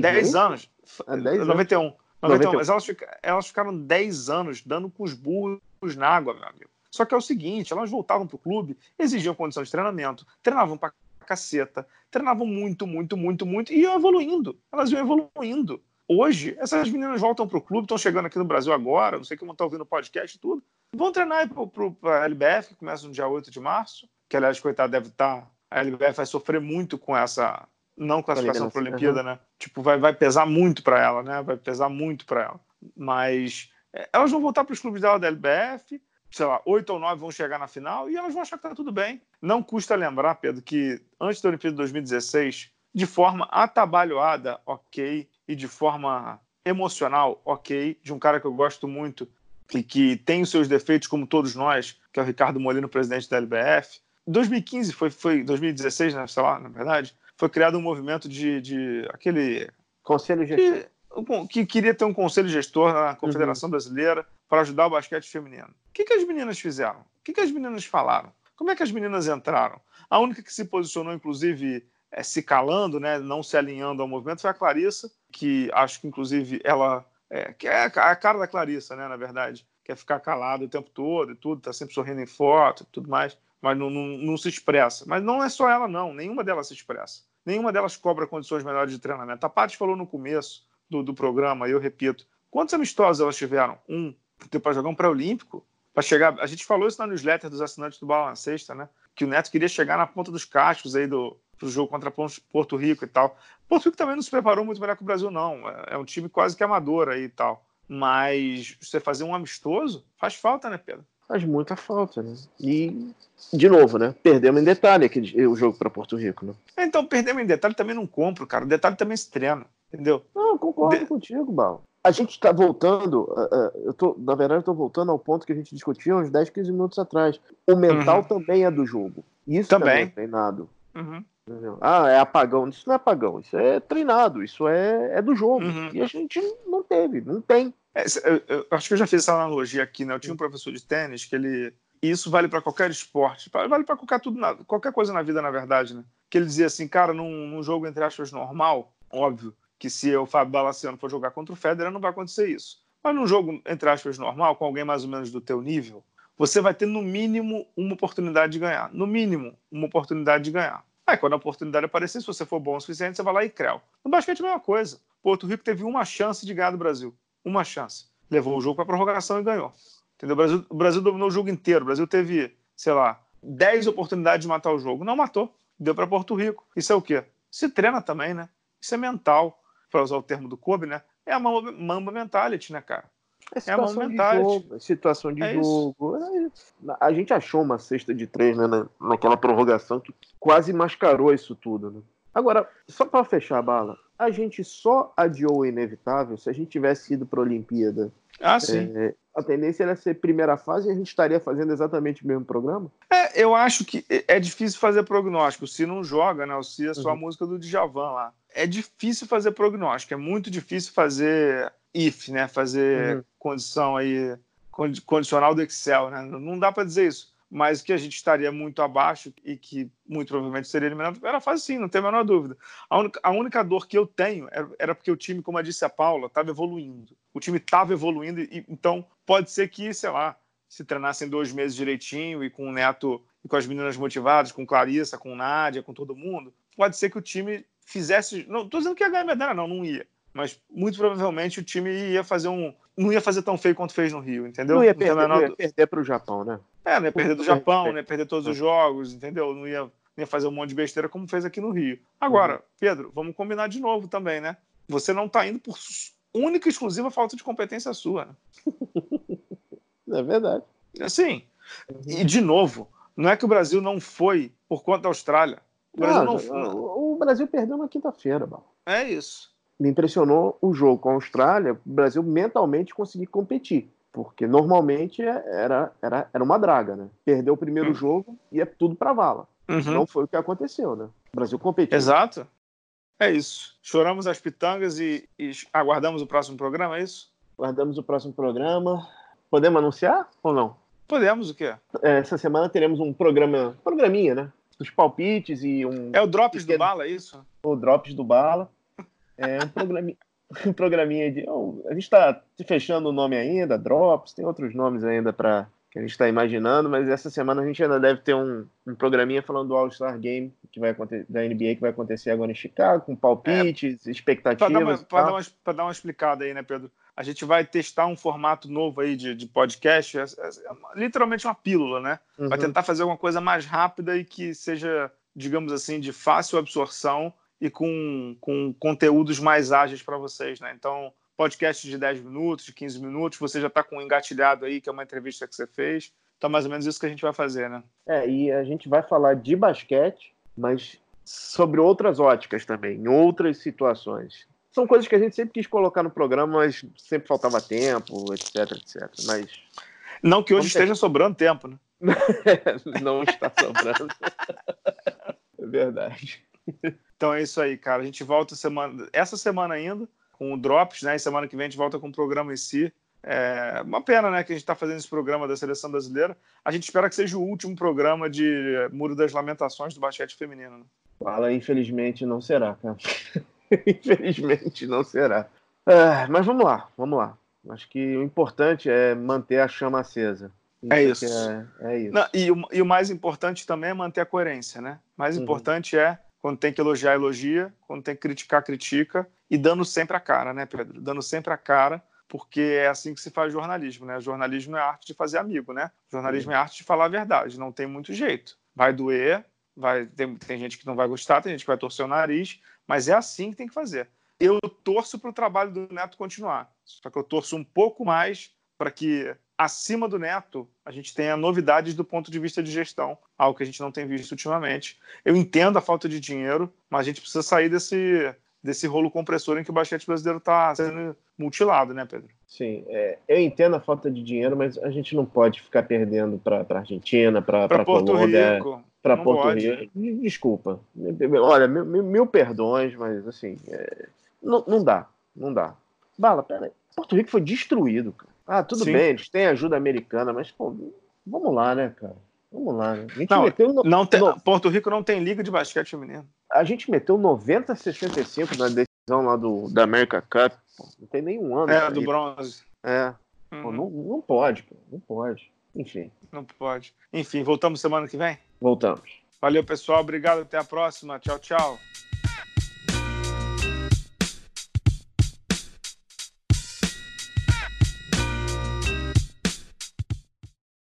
10 né? anos. Ah, 10 anos. 91. 91. 91. Mas elas, elas ficaram 10 anos dando com os burros na água, meu amigo. Só que é o seguinte, elas voltavam pro clube, exigiam condição de treinamento, treinavam pra caceta, treinavam muito, muito, muito, muito, e iam evoluindo. Elas iam evoluindo. Hoje, essas meninas voltam pro clube, estão chegando aqui no Brasil agora, não sei como estão ouvindo o podcast e tudo, vão treinar pro, pra LBF, que começa no dia 8 de março, que aliás, coitado, deve estar a LBF vai sofrer muito com essa não classificação para a Olimpíada, uhum. né? Tipo, vai, vai pesar muito para ela, né? Vai pesar muito para ela. Mas é, elas vão voltar para os clubes dela da LBF, sei lá, oito ou nove vão chegar na final e elas vão achar que tá tudo bem. Não custa lembrar, Pedro, que antes da Olimpíada de 2016, de forma atabalhoada, ok, e de forma emocional, ok, de um cara que eu gosto muito e que tem os seus defeitos, como todos nós, que é o Ricardo Molino, presidente da LBF. 2015 foi, foi 2016, né, sei lá, na verdade, foi criado um movimento de, de aquele conselho gestor que, que queria ter um conselho gestor na Confederação uhum. Brasileira para ajudar o basquete feminino. O que, que as meninas fizeram? O que, que as meninas falaram? Como é que as meninas entraram? A única que se posicionou, inclusive, é, se calando, né, não se alinhando ao movimento, foi a Clarissa, que acho que, inclusive, ela. É, que é a cara da Clarissa, né, na verdade. Quer ficar calada o tempo todo e tudo, tá sempre sorrindo em foto e tudo mais, mas não, não, não se expressa. Mas não é só ela, não. Nenhuma delas se expressa. Nenhuma delas cobra condições melhores de treinamento. A Paty falou no começo do, do programa, eu repito, quantos amistosos elas tiveram? Um, para jogar um pré-olímpico, para chegar. A gente falou isso na newsletter dos assinantes do Bala na sexta, né? Que o Neto queria chegar na ponta dos cascos aí do pro jogo contra Porto Rico e tal. Porto Rico também não se preparou muito melhor que o Brasil, não. É, é um time quase que amador aí e tal. Mas você fazer um amistoso faz falta, né, Pedro? Faz muita falta, né? E, de novo, né? Perdemos em detalhe aqui, o jogo para Porto Rico, né? Então, perdemos em detalhe também não compro, cara. O detalhe também se treina, entendeu? Não, concordo de... contigo, Bal a gente está voltando, uh, uh, eu tô, na verdade, eu tô voltando ao ponto que a gente discutiu uns 10, 15 minutos atrás. O mental uhum. também é do jogo. Isso também, também é treinado. Uhum. Ah, é apagão. Isso não é apagão, isso é treinado, isso é, é do jogo. Uhum. E a gente não teve, não tem. É, eu, eu, acho que eu já fiz essa analogia aqui, né? Eu tinha um professor de tênis que ele. E isso vale para qualquer esporte, vale para qualquer, tudo, qualquer coisa na vida, na verdade, né? Que ele dizia assim, cara, num, num jogo, entre aspas, normal, óbvio, que se o Fábio Balaciano for jogar contra o Federer, não vai acontecer isso. Mas num jogo, entre aspas, normal, com alguém mais ou menos do teu nível, você vai ter no mínimo uma oportunidade de ganhar. No mínimo, uma oportunidade de ganhar. Aí quando a oportunidade aparecer, se você for bom o suficiente, você vai lá e creu. No basquete a mesma coisa. Porto Rico teve uma chance de ganhar do Brasil. Uma chance. Levou o jogo para prorrogação e ganhou. Entendeu? O Brasil, o Brasil dominou o jogo inteiro. O Brasil teve, sei lá, 10 oportunidades de matar o jogo. Não matou. Deu para Porto Rico. Isso é o quê? Se treina também, né? Isso é mental para usar o termo do Kobe, né? É a mamba, mamba mentality, né, cara? É, é a mamba mentality. Jogo, situação de é jogo. É a gente achou uma cesta de três, né, naquela prorrogação que quase mascarou isso tudo, né? Agora, só para fechar a bala, a gente só adiou o inevitável se a gente tivesse ido para a Olimpíada. Ah, sim. É, a tendência era ser primeira fase e a gente estaria fazendo exatamente o mesmo programa? É, eu acho que é difícil fazer prognóstico. Se não joga, né? O Se é só a uhum. música do Djavan lá é difícil fazer prognóstico, é muito difícil fazer if, né? Fazer uhum. condição aí, condicional do Excel, né? Não dá para dizer isso. Mas que a gente estaria muito abaixo e que muito provavelmente seria eliminado, era fácil sim, não tem a menor dúvida. A única, a única dor que eu tenho era, era porque o time, como eu disse a Paula, estava evoluindo. O time estava evoluindo, e então pode ser que, sei lá, se treinassem dois meses direitinho e com o Neto e com as meninas motivadas, com Clarissa, com Nádia, com todo mundo, pode ser que o time fizesse. Não estou dizendo que ia ganhar medalha, não, não ia. Mas muito provavelmente o time ia fazer um. Não ia fazer tão feio quanto fez no Rio, entendeu? Não ia perder, menor... não ia perder para o Japão, né? É, não ia perder do Japão, não ia perder todos os jogos, entendeu? Não ia, não ia fazer um monte de besteira como fez aqui no Rio. Agora, uhum. Pedro, vamos combinar de novo também, né? Você não está indo por única e exclusiva falta de competência sua. Né? É verdade. Assim, uhum. e de novo, não é que o Brasil não foi por conta da Austrália. O Brasil não, não foi. O Brasil perdeu na quinta-feira, É isso. Me impressionou o jogo com a Austrália, o Brasil mentalmente conseguir competir. Porque normalmente é, era, era, era uma draga, né? Perdeu o primeiro uhum. jogo e é tudo para vala. Uhum. Não foi o que aconteceu, né? O Brasil competiu. Exato. É isso. Choramos as pitangas e, e aguardamos o próximo programa, é isso? Aguardamos o próximo programa. Podemos anunciar ou não? Podemos, o quê? É, essa semana teremos um programa, programinha, né? Dos palpites e um. É o Drops pequeno... do Bala, é isso? O Drops do Bala. É um programinha. um programinha de. Oh, a gente está fechando o nome ainda, Drops, tem outros nomes ainda para que a gente está imaginando, mas essa semana a gente ainda deve ter um, um programinha falando do All-Star Game que vai da NBA que vai acontecer agora em Chicago, com palpites, é, expectativas. Para dar, dar, dar, uma explicada aí, né, Pedro? A gente vai testar um formato novo aí de, de podcast, é, é, é literalmente uma pílula, né? Uhum. Vai tentar fazer alguma coisa mais rápida e que seja digamos assim, de fácil absorção e com, com conteúdos mais ágeis para vocês, né? Então, podcast de 10 minutos, de 15 minutos, você já está com um engatilhado aí, que é uma entrevista que você fez. Então, mais ou menos isso que a gente vai fazer, né? É, e a gente vai falar de basquete, mas sobre outras óticas também, em outras situações. São coisas que a gente sempre quis colocar no programa, mas sempre faltava tempo, etc, etc. Mas. Não que hoje esteja sobrando tempo, né? Não está sobrando. é verdade. Então é isso aí, cara. A gente volta semana, essa semana ainda com o Drops, né? E semana que vem a gente volta com o programa em si. É uma pena, né, que a gente está fazendo esse programa da seleção brasileira. A gente espera que seja o último programa de Muro das Lamentações do basquete feminino. Né? Fala, infelizmente não será, cara. infelizmente não será. É, mas vamos lá, vamos lá. Acho que o importante é manter a chama acesa. É isso. É, é isso. Não, e, o, e, o, mais importante também é manter a coerência, né? O mais uhum. importante é quando tem que elogiar, elogia, quando tem que criticar, critica, e dando sempre a cara, né, Pedro? Dando sempre a cara, porque é assim que se faz jornalismo, né? Jornalismo é a arte de fazer amigo, né? Jornalismo é a arte de falar a verdade, não tem muito jeito. Vai doer, vai tem, tem gente que não vai gostar, tem gente que vai torcer o nariz, mas é assim que tem que fazer. Eu torço para o trabalho do Neto continuar, só que eu torço um pouco mais para que acima do Neto, a gente tenha novidades do ponto de vista de gestão, algo que a gente não tem visto ultimamente. Eu entendo a falta de dinheiro, mas a gente precisa sair desse, desse rolo compressor em que o basquete brasileiro está sendo mutilado, né, Pedro? Sim, é, eu entendo a falta de dinheiro, mas a gente não pode ficar perdendo para a Argentina, para Porto Colômbia, Rico. Para Porto pode. Rico. Desculpa. Olha, mil, mil perdões, mas assim, é, não, não dá, não dá. Bala, peraí. Porto Rico foi destruído, cara. Ah, tudo Sim. bem, eles têm ajuda americana, mas, pô, vamos lá, né, cara? Vamos lá, né? A gente não, meteu no, não tem, no... Porto Rico não tem liga de basquete feminino. A gente meteu 90 a 65 na decisão lá do, da America Cup. Pô, não tem nenhum ano. É, do bronze. É. Uhum. Pô, não, não pode, pô, não pode. Enfim. Não pode. Enfim, voltamos semana que vem? Voltamos. Valeu, pessoal. Obrigado. Até a próxima. Tchau, tchau.